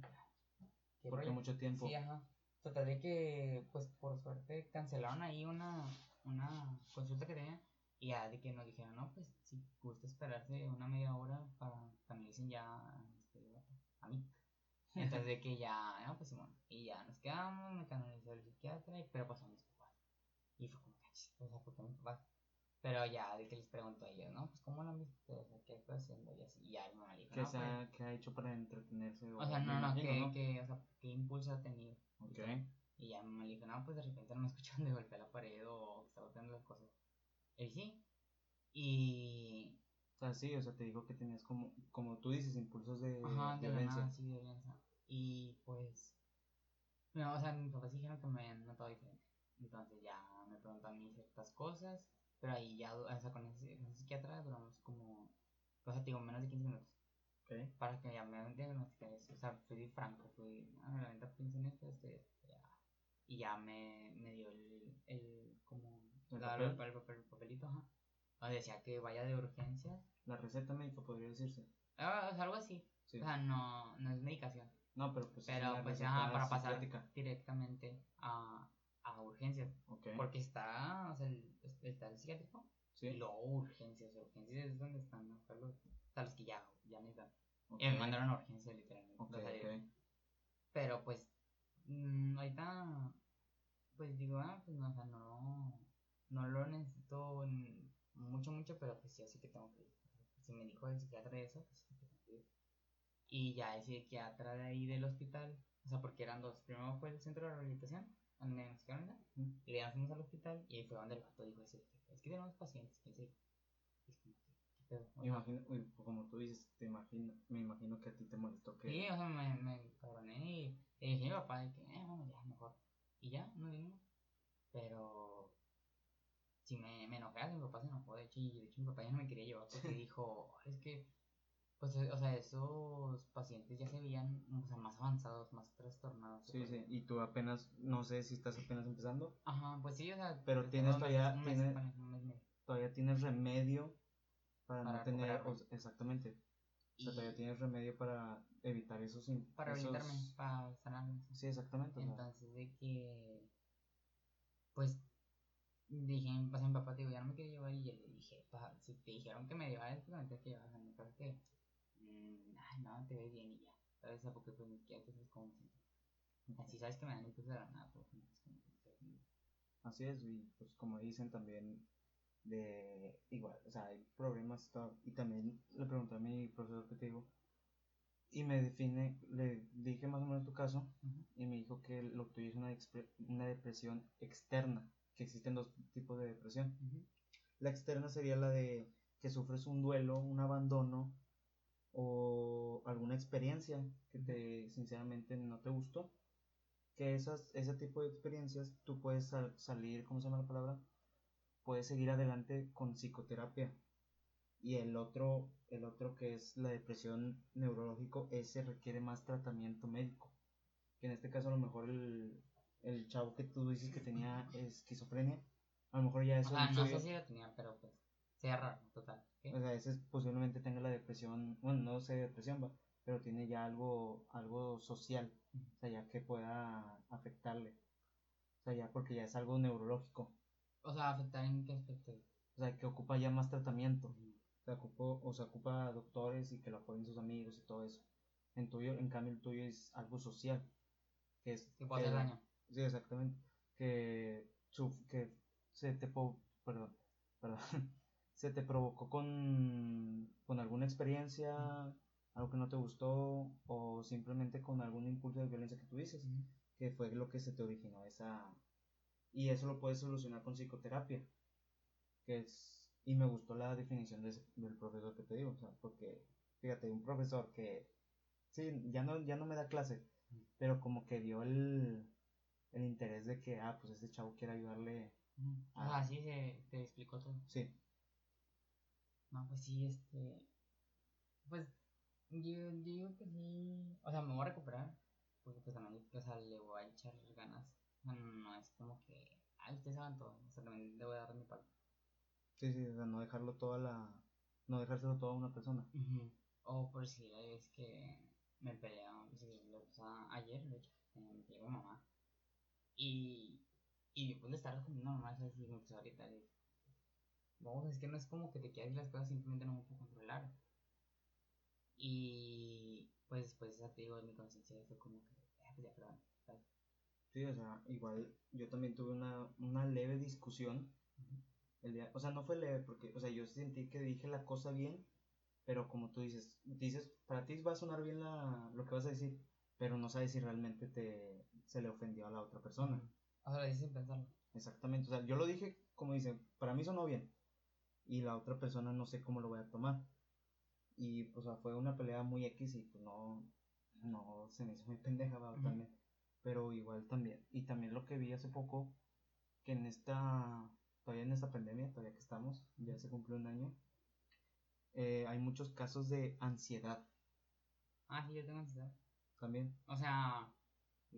que Porque rollo. mucho tiempo. Sí, ajá. Total de que pues por suerte cancelaron ahí una, una consulta que tenía y ya de que nos dijeron, no, pues si gusta esperarse una media hora para canalicen ya este, a mí. Entonces de que ya, no, pues Simón, y ya nos quedamos, me canalizó el psiquiatra, y- pero pasó a mis papás. Y fue como, "Cachis, o sea, ¿por qué mis papás? Pero ya, de que les pregunto a ellos, ¿no? Pues, ¿cómo lo han visto? O sea, ¿qué está haciendo? Y así, y ya mamá le dijo, ¿Qué, no, se pues, ha, qué ha hecho para entretenerse? o sea, me no, no, que, ¿no? que, o sea, ¿qué impulso ha tenido? Ok. Y ya le dijo, no, pues de repente no me escuchan de golpear la pared o que está golpeando las cosas. Y sí. Y. O sea, sí, o sea, te dijo que tenías como, como tú dices, impulsos de Ajá, de violencia. nada, sí, de violencia. Y pues. No, o sea, mis papás dijeron que me habían notado diferente. Entonces ya me preguntan a mí ciertas cosas. Pero ahí ya, o sea, con ese, con ese psiquiatra duramos como. O sea, te digo, menos de 15 minutos. Para que ya me diagnosticara eso. O sea, fui franco, fui. Ah, la venta pienso en esto, esto, y esto, ya. Y ya me, me dio el. el como. ¿El la- papel? el, papel- el papelito, ajá. Donde decía que vaya de urgencias. La receta médica podría decirse. Ah, o sea, algo así. Sí. O sea, no, no es medicación. No, pero pues es Pero pues ajá, para pasar directamente a, a urgencias. Porque está, o sea, el, está el psiquiátrico Sí. y luego urgencias. Urgencias es donde están los, o sea, los que ya, ya necesitan. ok. Y me mandaron a urgencias literalmente. Pero pues, mm, ahorita, pues digo, ah, pues no, o sea, no, no lo necesito en- mucho, mucho, pero pues sí, así que tengo que ir. Si me dijo el psiquiatra eso, pues sí que tengo que ir. Y ya ese psiquiatra de ahí del hospital, o sea, porque eran dos. Primero fue el centro de rehabilitación, donde me diagnosticaron y ya fuimos al hospital, y ahí fue donde el vato dijo, ese, es que tenemos pacientes, que sí. Y es como que, ¿qué pedo? O Me imagino, como tú dices, te imagino, me imagino que a ti te molestó que... Sí, o sea, me, me y le dije a mi papá de que, eh, bueno, ya, mejor. Y ya, no dimos. Pero sí me, me enojé, mi papá se enojó, de hecho, y de hecho mi papá ya no me quería llevar porque dijo, es que, pues, eh, o sea, esos pacientes ya se veían, o sea, más avanzados, más trastornados. Sí, sí, y tú apenas, no sé si estás apenas empezando, Ajá, pues sí, o sea, Pero tienes todavía- mes, tienes- mes todavía tienes remedio para, no tener, o exactamente, o sea, todavía tienes remedio para evitar esos... para esos- habilitarme, para sanarme. Sí, exactamente, o sea, Entonces, de que, pues, dije, pues a mi papá, te digo, ya no me quiero llevar. Y yo le dije, pa, si te dijeron que me llevaras, pues me tienes que sea, no creo que, mm, ay, no, te ves bien y ya. ¿Sabes? Porque pues ni siquiera cómo me siento. Así sabes que me dan incluso de la nada, pues, no es como que. Así es, y pues como dicen también de igual, o sea, hay problemas y todo, y también le pregunté a mi profesor que te digo, y me define, le dije más o menos tu caso, y me dijo que lo tuyo es una, depresión externa, que existen dos tipos de depresión. La externa sería la de que sufres un duelo, un abandono o alguna experiencia que te sinceramente no te gustó. Que esas, ese tipo de experiencias tú puedes sal- salir, ¿cómo se llama la palabra? Puedes seguir adelante con psicoterapia. Y el otro, el otro que es la depresión neurológico, ese requiere más tratamiento médico. Que en este caso a lo mejor el, el chavo que tú dices que tenía esquizofrenia, a lo mejor ya eso sea, no sé si lo tenía, pero pues, sería raro, total. o sea, ese es- posiblemente tenga la depresión, bueno, no sé depresión, va, pero tiene ya algo, algo social, o sea, ya que pueda afectarle. O sea, ya porque ya es algo neurológico, O sea, afectar en qué aspecto. o sea, que ocupa ya más tratamiento. O sea, ocupo- o sea, ocupa doctores y que lo apoyen sus amigos y todo eso. En tuyo, en cambio el tuyo es algo social, que es Que puede hacer daño. Sí, exactamente. Que, que se te perdón, perdón, se te provocó con, con alguna experiencia, algo que no te gustó, o simplemente con algún impulso de violencia que tú dices, Ujú. que fue lo que se te originó esa... Y eso lo puedes solucionar con psicoterapia, que es... Y me gustó la definición de ese- del profesor que te digo, o sea, porque, fíjate, un profesor que, sí, ya no, ya no me da clase, pero como que dio el, el interés de que, ah, pues este chavo quiere ayudarle. O Ah. sí se te explicó todo. sí, No, pues sí, este. Pues yo, yo digo que sí. O sea, me voy a recuperar. Porque pues también, o sea, le voy a echar ganas no es como que, ay, ustedes hagan todo. O sea, también debo dar mi parte. Sí, sí, o sea, no dejarlo toda la. No dejárselo todo a una persona. O por si es que me pelearon, pues, lo ayer, de hecho, me llegó mamá. Y, y después de estar respondiendo normal, ¿sabes? Y me empezó a gritar. Y, no, es que no es como que te quieras las cosas, simplemente no me puedo controlar. Y pues después, ya te digo, mi conciencia fue como que, eh, pues ya, perdón. Sí, o sea, igual yo también tuve una, una leve discusión. el día, o sea, no fue leve porque, o sea, yo sentí que dije la cosa bien, pero como tú dices, dices, para ti va a sonar bien la, lo que vas a decir, pero no sabes si realmente te, se le ofendió a la otra persona. Ahora dices sin pensarlo. Exactamente, o sea, yo lo dije como dice, para mí sonó bien, y la otra persona no sé cómo lo voy a tomar. Y, pues, o sea, fue una pelea muy X y pues no, no, se me hizo muy pendeja, ¿verdad? Pero igual también. Y también lo que vi hace poco, que en esta, todavía en esta pandemia, todavía que estamos, ya se cumplió un año, eh, hay muchos casos de ansiedad. Ah, sí, yo tengo ansiedad. También. O sea,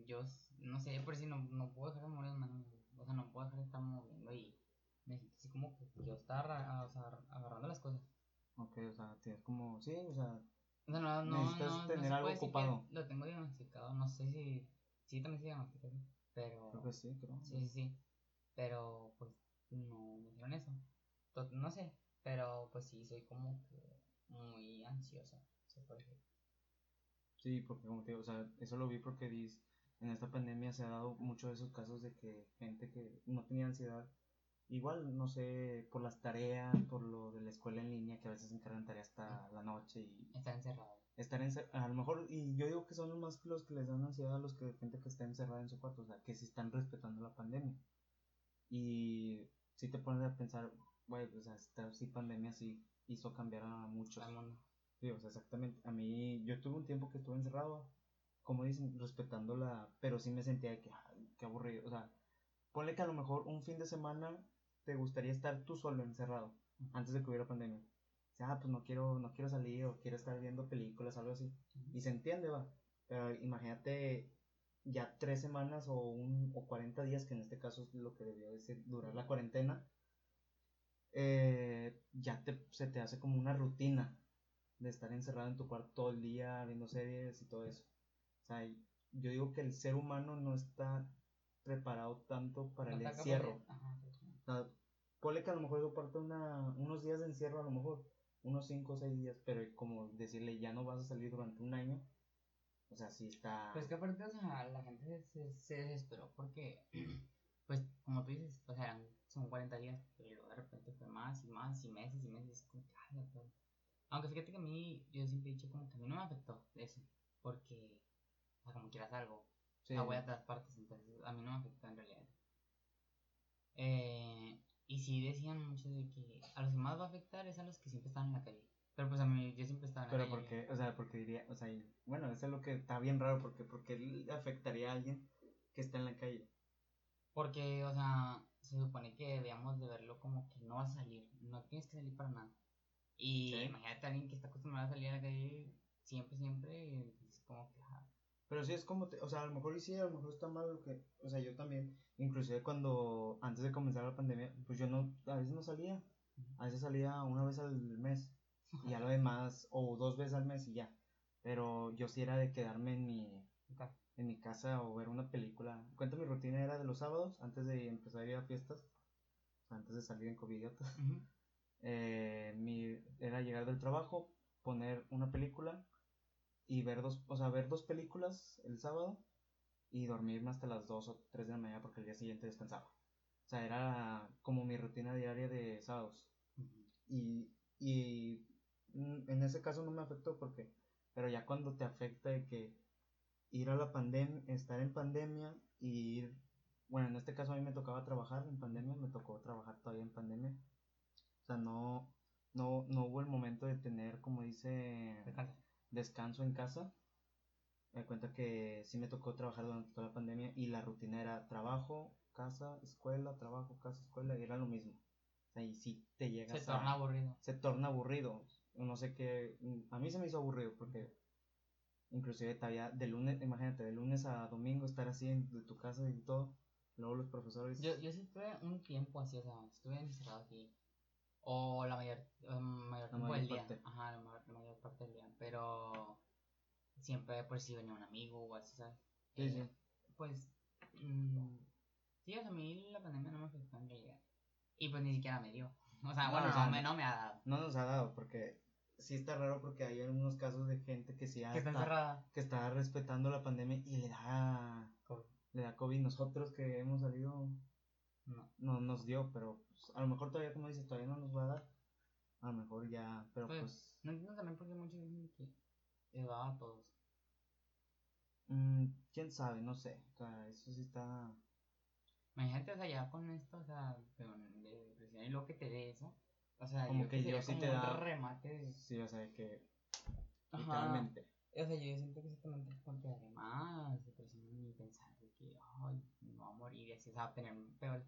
yo no sé, por si no, no puedo dejar de mover las manos. O sea, no puedo dejar de estar moviendo y me siento así como que yo estaba o sea, agarrando las cosas. Ok, o sea, tienes como, sí, o sea, O sea, no, no, necesitas no, tener algo ocupado. Lo tengo diagnosticado, no sé si. Sí, también se sí, pero. Creo que sí, creo. Sí, sí, sí. Pero, pues, no me dijeron eso. To- No sé, pero, pues sí, soy como que muy ansiosa. se puede decir. Sí, porque como te digo, o sea, eso lo vi porque dis- en esta pandemia se ha dado muchos de esos casos de que gente que no tenía ansiedad, igual, no sé, por las tareas, por lo de la escuela en línea, que a veces encargan tareas hasta la noche y Está encerrado. Estar encer- a lo mejor, y yo digo que son más los que les dan ansiedad a los que gente que está encerrada en su cuarto, o sea, que sí están respetando la pandemia. Y si te pones a pensar, güey, pues, o sea, esta sí pandemia sí hizo cambiar a muchos. Sí, o sea, exactamente. A mí, yo tuve un tiempo que estuve encerrado, como dicen, respetando la, pero sí me sentía de que, ay, qué aburrido. O sea, ponle que a lo mejor un fin de semana te gustaría estar tú solo encerrado, antes de que hubiera pandemia. Ah, pues no quiero, no quiero salir o quiero estar viendo películas, algo así. Y se entiende, va. Pero imagínate ya tres semanas o, un, o 40 días, que en este caso es lo que debió de ser, durar la cuarentena, eh, ya te, se te hace como una rutina de estar encerrado en tu cuarto todo el día viendo series y todo eso. O sea, yo digo que el ser humano no está preparado tanto para No el encierro. ponle que a lo mejor soporta una, unos días de encierro, a lo mejor, unos 5 o 6 días, pero como decirle ya no vas a salir durante un año, o sea, sí está... Pues que aparte, o sea, la gente se, se, se desesperó porque, pues, como tú dices, o sea, son 40 días, pero de repente fue más y más y meses y meses, como que, ay, torre. Aunque fíjate que a mí, yo siempre he dicho como que a mí no me afectó eso, porque, o sea, como quieras algo, sí, la voy a todas partes, entonces a mí no me afectó en realidad. Eh, y sí decían mucho de que a los que más va a afectar es a los que siempre están en la calle. Pero pues a mí, yo siempre estaba en la Pero calle. porque, o sea, porque diría, o sea, bueno, eso es lo que está bien raro, porque, porque afectaría a alguien que está en la calle. Porque, o sea, se supone que debíamos de verlo como que no vas a salir, no tienes que salir para nada. Y Sí. imagínate a alguien que está acostumbrado a salir a la calle siempre, siempre, es como que, Pero sí es como, te- o sea, a lo mejor sí, a lo mejor está mal lo que, o sea, yo también, inclusive cuando, antes de comenzar la pandemia, pues yo no, a veces no salía, a veces salía una vez al mes, y ya lo demás, o dos veces al mes y ya, pero yo sí era de quedarme en mi, en mi casa o ver una película. Cuento mi rutina era de los sábados, antes de empezar a ir a fiestas, antes de salir en covidiotas, Ujú. eh, mi, era llegar del trabajo, poner una película y ver dos, o sea, ver dos películas el sábado y dormirme hasta las 2 o 3 de la mañana porque el día siguiente descansaba. O sea, era como mi rutina diaria de sábados. Y, y en ese caso no me afectó porque, pero ya cuando te afecta de que ir a la pandemia, estar en pandemia y ir, bueno, en este caso a mí me tocaba trabajar en pandemia, me tocó trabajar todavía en pandemia. O sea, no, no, no hubo el momento de tener, como dice, Descansa. Descanso en casa. Me doy cuenta que sí me tocó trabajar durante toda la pandemia y la rutina era trabajo, casa, escuela, trabajo, casa, escuela y era lo mismo. O sea, y sí te llegas Se a- torna aburrido. se torna aburrido. No sé qué, a mí se me hizo aburrido porque inclusive todavía de lunes, imagínate, de lunes a domingo estar así en de tu casa y todo, luego los profesores... Yo, yo sí estuve un tiempo así, o sea, estuve encerrado aquí. O la mayor, la mayor tiempo mayor del día. Ajá, la mayor, la mayor parte del día. Pero siempre por si venía un amigo o así, ¿sabes? Sí, Eh, sí. Pues, mm, sí, o sea, a mí la pandemia no me afectó en realidad. Y pues ni siquiera me dio. O sea, No, bueno, o sea, no, me, no me ha dado. No nos ha dado porque sí está raro porque hay algunos casos de gente que sí ya Que está encerrada. que está respetando la pandemia y le da le da COVID. Nosotros que hemos salido No. no nos dio, pero pues, a lo mejor todavía como dices, todavía no nos va a dar. A lo mejor ya, pero Pues, pues No entiendo también porque muchos dicen que les daba a todos. mm, quién sabe, no sé. O sea, eso sí está Imagínate, o sea, ya con esto, o sea, con- de depresión y luego que te dé eso. O sea, Como yo que yo sí te da- remate. sí, o sea, que Ajá. literalmente. O sea, yo siento que exactamente porque además depresión y pensar de que, ay, me voy a morir y así, o sea, tener peores.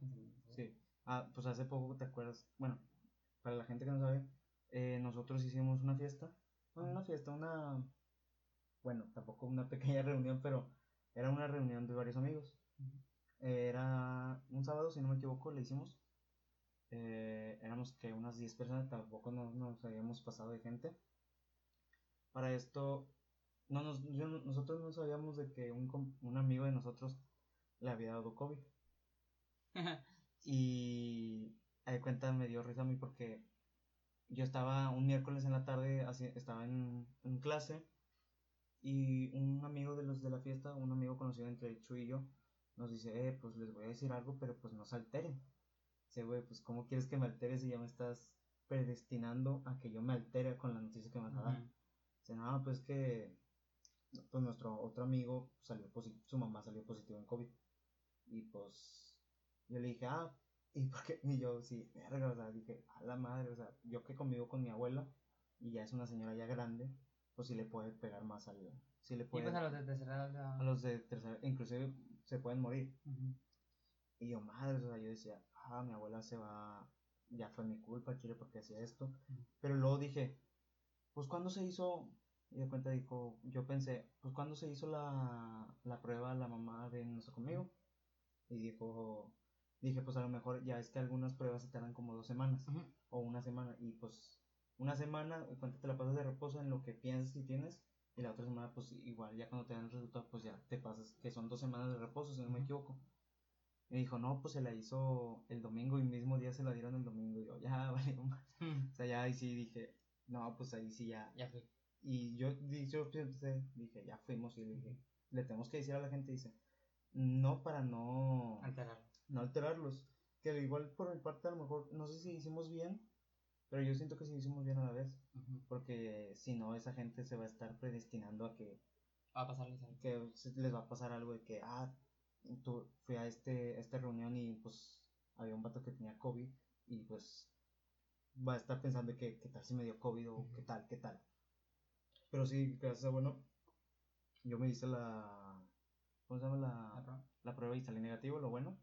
Sí. Ah, pues hace poco te acuerdas, bueno, para la gente que no sabe, eh, nosotros hicimos una fiesta, bueno, una fiesta, una, bueno, tampoco una pequeña reunión, pero era una reunión de varios amigos. Eh, era un sábado, si no me equivoco, le hicimos. Eh, éramos que unas 10 personas, tampoco no- nos habíamos pasado de gente. Para esto, no nos, yo no- nosotros no sabíamos de que un, un amigo de nosotros le había dado COVID. Y de cuenta me dio risa a mí porque yo estaba un miércoles en la tarde, así, estaba en, en clase y un amigo de los de la fiesta, un amigo conocido entre Chu y yo, nos dice, eh, pues les voy a decir algo, pero pues no se alteren. Dice, güey, pues ¿cómo quieres que me alteres si ya me estás predestinando a que yo me altere con la noticia que me vas a dar? Dice, no, pues que pues nuestro otro amigo salió su mamá salió positivo en COVID. Y pues yo le dije, ah, ¿y por qué? Y yo, sí, verga, o sea, dije, a la madre, o sea, yo que convivo con mi abuela y ya es una señora ya grande, pues sí le puede pegar más al. Sí le Y puede. pues a los de tercera edad, a los de tercera, inclusive se pueden morir. Y yo, madre, o sea, yo decía, ah, mi abuela se va, ya fue mi culpa, chile, porque hacía esto. Pero luego dije, pues cuando se hizo, y de cuenta dijo, yo pensé, pues cuando se hizo la, la prueba la mamá de nuestro conmigo. Y dijo, dije, pues a lo mejor ya es que algunas pruebas se tardan como dos semanas o una semana. Y pues una semana, de cuenta te la pasas de reposo en lo que piensas y tienes. Y la otra semana, pues igual, ya cuando te dan el resultado, pues ya te pasas, que son dos semanas de reposo, si no me equivoco. Y dijo, no, pues se la hizo el domingo y mismo día se la dieron el domingo. Y yo, ya, vale, o sea, ya ahí sí dije, no, pues ahí sí ya. Ya fui. Y yo, yo pensé, dije, ya fuimos y le dije, le tenemos que decir a la gente, dice, no para no, Alterarlo. no alterarlos. Que igual por mi parte a lo mejor, no sé si hicimos bien, pero yo siento que sí hicimos bien a la vez. Porque si no, esa gente se va a estar predestinando a que, Va a pasarles algo. que les va a pasar algo de que, ah, tú, fui a, este, esta reunión y pues había un vato que tenía COVID y pues va a estar pensando que qué tal si me dio COVID o qué tal, qué tal. Pero sí, gracias a bueno, yo me hice la, ¿cómo se llama? ¿La La, prueba? y salí negativo, lo bueno,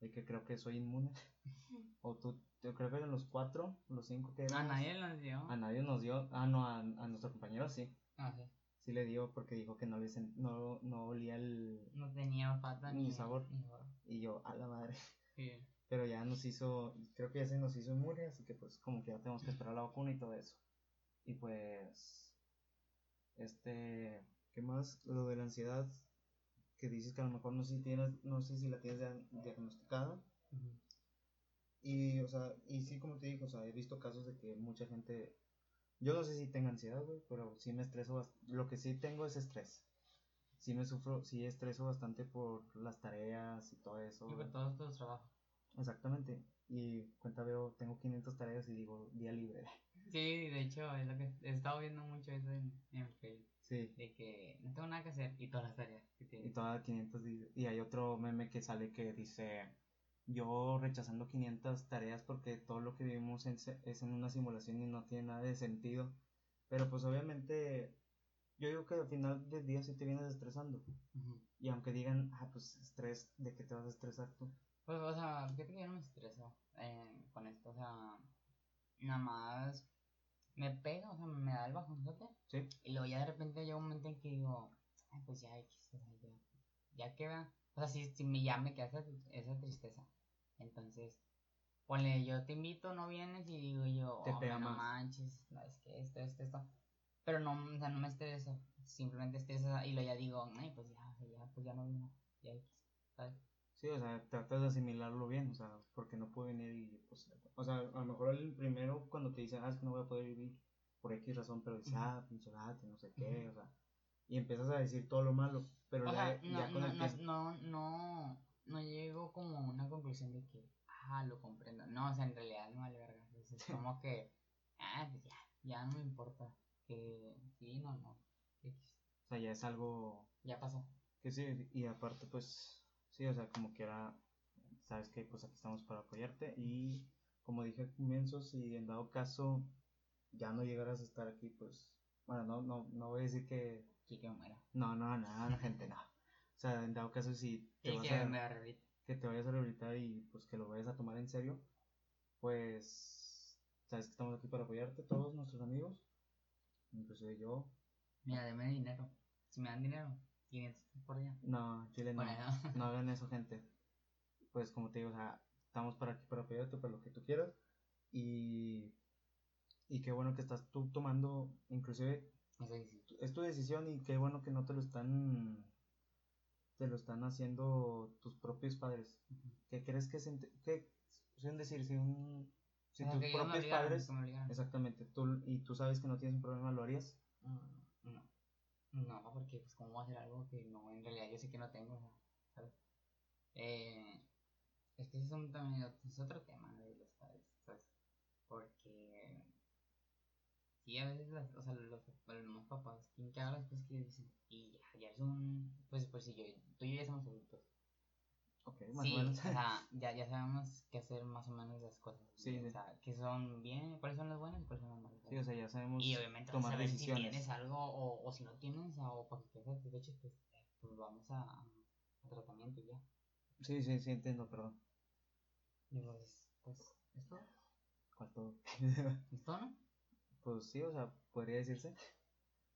de que creo que soy inmune. o tú, yo creo que eran los cuatro, los cinco que A eran. nadie nos dio. A nadie nos dio, ah, no, a, a nuestro compañero sí. Ah, sí. Sí le dio porque dijo que no le no, no olía el No tenía olfato Ni ni sabor. Ni sabor. y yo a la madre Sí. pero ya nos hizo creo que ya se nos hizo inmune así que pues como que ya tenemos que esperar la vacuna y todo eso y pues este qué más lo de la ansiedad que dices que a lo mejor no sé si tienes no sé si la tienes dia- diagnosticada y o sea y sí como te digo o sea he visto casos de que mucha gente yo no sé si tenga ansiedad güey pero sí me estreso bast- lo que sí tengo es estrés sí me sufro sí estreso bastante por las tareas y todo eso Y por todos tus trabajos. Exactamente. Y cuenta veo, tengo 500 tareas y digo, día libre. Sí, de hecho, es lo que he estado viendo mucho eso en, en Facebook. Sí. De que no tengo nada que hacer y todas las tareas que Y tienes. todas 500 di- y hay otro meme que sale que dice, yo rechazando 500 tareas porque todo lo que vivimos en es en una simulación y no tiene nada de sentido. Pero pues obviamente yo digo que al final del día sí te vienes estresando. Ujú. Y aunque digan, ah, pues estrés, ¿de qué te vas a estresar tú? Pues, o sea, fíjate que yo no me estreso eh, con esto, o sea, nada más me pega, o sea, me da el bajonzote Sí. y luego ya de repente llega un momento en que digo, "Ay, pues ya, ya, ya que va, O sea, sí, sí me, ya me queda esa, esa tristeza. Entonces, ponle, yo te invito, no vienes y digo yo, Te "Oh, pega no más. manches, no, es que esto, esto, esto. Pero no, o sea, no me estreso, simplemente estresa y lo ya digo, ay, pues ya, ya, pues ya no vino, ya ¿sabes? Sí, o sea, tratas de asimilarlo bien, o sea, porque no puedo venir y, pues, o sea, a lo mejor el primero cuando te dice, ah, es que no voy a poder vivir por X razón, pero dice, Ujú. ah, pinche no sé qué, o sea, y empiezas a decir todo lo malo, pero O ya, sea, no, ya con no, el no, tiempo, no, no, no llego como a una conclusión de que, ah, lo comprendo. No, o sea, en realidad no vale verga. Es como que, ah, pues ya, ya no me importa. Que sí, no, no. X. o sea, ya es algo Ya pasó. que sí, y aparte, pues, sí, o sea, como que era, sabes que, pues, aquí estamos para apoyarte, y como dije al comienzo, si en dado caso ya no llegaras a estar aquí, pues, bueno, no, no, no voy a decir que Sí, que me muera. No, no, no, no, gente, no. O sea, en dado caso, si te Sí, vas que a, me que te vayas a rehabilitar y pues que lo vayas a tomar en serio, pues sabes que estamos aquí para apoyarte, todos nuestros amigos, inclusive yo. Mira, deme dinero. Si me dan dinero, 500 por día. No, Chile no, Bueno, no hagan eso, gente. Pues como te digo, o sea, estamos para aquí para apoyarte, para lo que tú quieras. Y, y qué bueno que estás tú tomando, inclusive es tu decisión y qué bueno que no te lo están te lo están haciendo tus propios padres. Ujú. ¿Qué crees que es ent- qué es decir si un tus que propios padres que exactamente tú y tú sabes que no tienes un problema lo harías? Mm, No. No, porque pues cómo va a hacer algo que no, en realidad yo sé que no tengo, ¿sabes? Eh, es que un, también, es otro tema de los padres, ¿sabes? Porque sí, a veces las, o sea, los, los papás tienen que hacer las cosas que dicen y ya, ya es un, pues, pues si yo, tú y yo ya somos adultos. Ok, más Sí, o sea, ya, ya sabemos qué hacer más o menos las cosas. Sí, o sí. sea, qué son bien, cuáles son las buenas y cuáles son las malas. sí, o sea, ya sabemos Y obviamente tomar ver si decisiones. tienes algo o, o si no tienes o para que quedes satisfecho, pues, eh, pues vamos a, a tratamiento y ya. Sí, sí, sí entiendo, perdón. Y pues, pues, ¿esto? ¿Cuál todo? ¿Esto no? pues sí, o sea, podría decirse.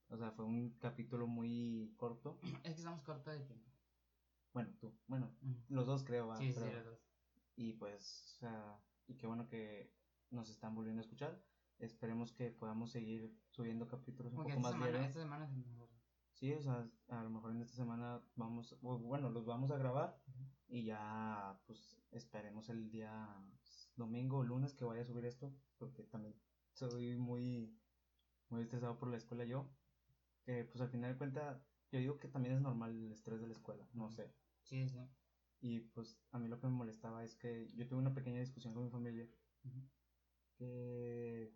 O sea, fue un capítulo muy corto. Es que estamos cortos de tiempo. Bueno, tú, bueno, los dos creo, Sí, sí, pero- sí, los dos. Y pues, o sea, y qué bueno que nos están volviendo a escuchar. Esperemos que podamos seguir subiendo capítulos un Porque poco esta más semana, esta semana. Sí, o sea, a lo mejor en esta semana vamos, bueno, los vamos a grabar y ya, pues, esperemos el día domingo o lunes que vaya a subir esto, porque también soy muy, muy estresado por la escuela yo, que pues al final de cuentas, yo digo que también es normal el estrés de la escuela, no sé. Sí, sí. Y pues a mí lo que me molestaba es que yo tuve una pequeña discusión con mi familia que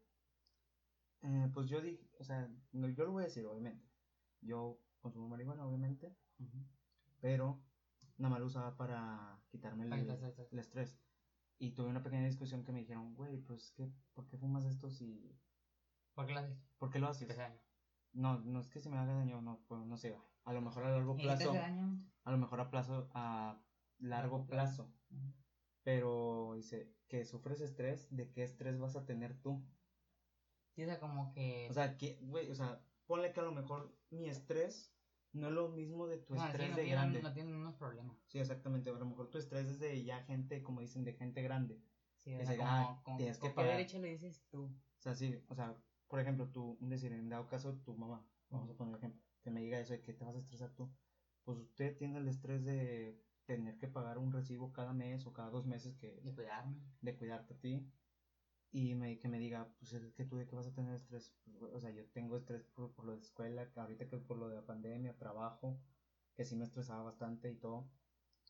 eh, pues yo dije, o sea, no, yo lo voy a decir obviamente. Yo consumo marihuana obviamente, pero nada más lo usaba para quitarme el, estrés. el estrés. Y tuve una pequeña discusión que me dijeron, güey, pues que, ¿por qué fumas esto si... ¿Por qué lo haces? ¿Por qué lo haces? No, no es que se me haga daño, no, pues no sé, a lo mejor a largo ¿Y te hace plazo, daño? a lo mejor a plazo, a largo Largo plazo. pero dice que sufres estrés, ¿de qué estrés vas a tener tú? Sí, o sea, como que... O sea, que, güey, o sea, ponle que a lo mejor mi estrés no es lo mismo de tu no, sí, estrés no de tienen- grande. No tienen unos problemas. Sí, exactamente, a lo mejor tu estrés es de ya gente, como dicen, de gente grande. Sí, o Que sea, se- como, ah, como- tienes que ¿con qué pagar. derecho le dices tú? O sea, sí, o sea, por ejemplo, tú, un decir, en dado caso, tu mamá, vamos a poner ejemplo, que me diga eso de que te vas a estresar tú. Pues usted tiene el estrés de tener que pagar un recibo cada mes o cada dos meses que De cuidarme. de cuidarte a ti y me, que me diga, pues es que tú de qué vas a tener estrés. Pues, o sea, yo tengo estrés por, por lo de escuela, que ahorita que por lo de la pandemia, trabajo, que sí me estresaba bastante y todo.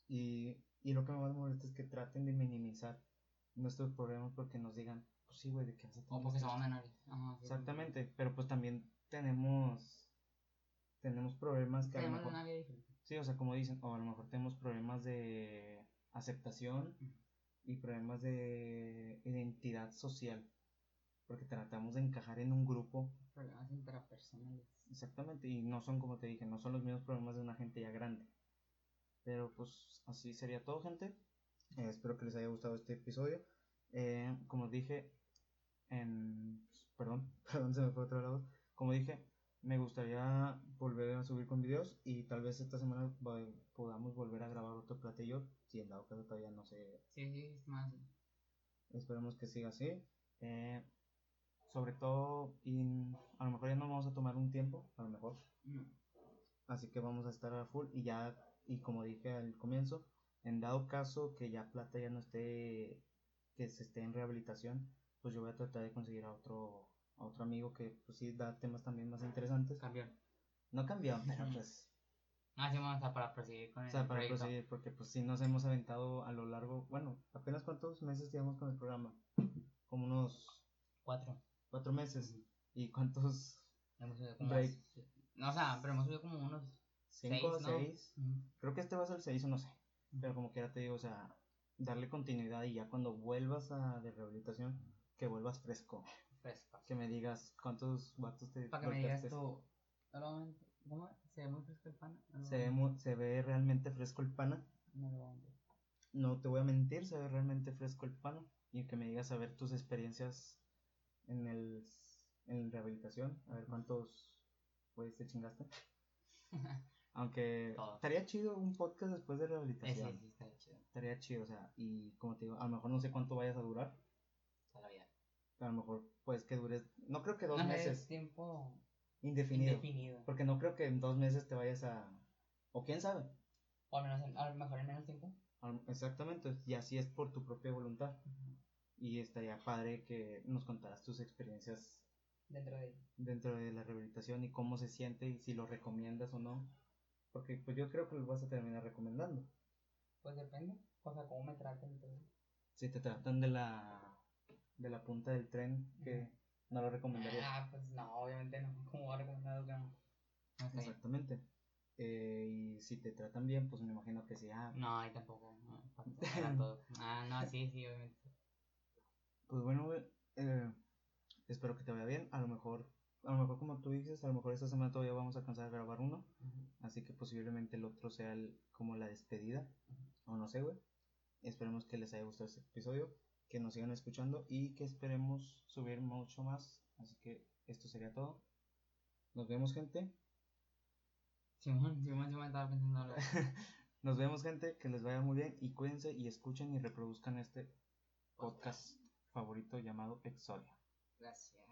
Y, y lo que más me molesta es que traten de minimizar nuestros problemas porque nos digan, pues sí, güey, de qué vas a tener O porque estrés?". somos menores. Ajá, sí, Exactamente, pero pues también tenemos tenemos problemas que a lo Tenemos mejor sí, o sea, como dicen, o a lo mejor tenemos problemas de aceptación. Y problemas de identidad social, porque tratamos de encajar en un grupo, Problemas intrapersonales. exactamente, y no son como te dije, no son los mismos problemas de una gente ya grande. Pero pues así sería todo, gente. Eh, espero que les haya gustado este episodio. Eh, como dije, en, perdón, perdón, se me fue otro lado. Como dije, me gustaría volver a subir con videos y tal vez esta semana podamos volver a grabar otro platillo, si en dado caso todavía no sé, Sí, sí, es más. esperemos que siga así. Eh, sobre todo, y a lo mejor ya no vamos a tomar un tiempo, a lo mejor, No. así que vamos a estar a full y ya, y como dije al comienzo, en dado caso que ya Plata ya no esté, que se esté en rehabilitación, pues yo voy a tratar de conseguir a otro, a otro amigo que pues sí da temas también más interesantes. Cambió. No cambió, pero pues, Ah, sí, vamos a para proseguir con o el sea, para proyecto. proseguir, porque pues sí nos hemos aventado a lo largo, bueno, apenas cuántos meses llevamos con el programa, como unos Cuatro. cuatro meses, y cuántos, Hemos subido como. Break. No, o sea, pero hemos subido como unos. cinco, Seis, ¿no? seis, Ujú. creo que este va a ser el seis o no sé, pero como quiera te digo, o sea, darle continuidad y ya cuando vuelvas a de rehabilitación, que vuelvas fresco, Fresco. que me digas cuántos vatos te Para que me digas tú. "Hola, ¿Cómo? ¿Se ve muy fresco el pan? No lo Se ve, voy a- mu- se ve realmente fresco el pana. no lo voy a mentir. No te voy a mentir, se ve realmente fresco el pana. Y que me digas a ver tus experiencias en el en rehabilitación, a ver cuántos pues te chingaste. Aunque Todos. estaría chido un podcast después de Eh, rehabilitación. sí, sí, está chido. Estaría chido, o sea, y como te digo, a lo mejor no sé cuánto vayas a durar. Toda la vida. A lo mejor pues que dures, no creo que dos No, meses, Es tiempo indefinido. indefinido. Porque no creo que en dos meses te vayas a... O quién sabe. O al menos, en- a lo mejor en menos tiempo. Exactamente, y así es por tu propia voluntad. Y estaría padre que nos contaras tus experiencias Dentro de. dentro de la rehabilitación y cómo se siente y si lo recomiendas o no. Porque pues yo creo que lo vas a terminar recomendando. Pues depende. O sea, cómo me traten todo. Si te tratan de la de la punta del tren, que no lo recomendaría. Ah, pues no, obviamente no. ¿Cómo va a recomendar algo que no? Exactamente. Eh, y si te tratan bien, pues me imagino que sí. Ah, No, ahí tampoco. No, todo. Ah, no, sí, sí, obviamente. Pues bueno, eh, espero que te vaya bien. A lo mejor, a lo mejor como tú dices, a lo mejor esta semana todavía vamos a alcanzar a grabar uno. Así que posiblemente el otro sea el- como la despedida. O no sé, güey. Esperemos que les haya gustado este episodio. Que nos sigan escuchando y que esperemos subir mucho más. Así que esto sería todo. Nos vemos, gente. Simón, Simón, Simón estaba pensando. Nos vemos, gente. Que les vaya muy bien. Y cuídense y escuchen y reproduzcan este podcast favorito llamado Exodia. Gracias.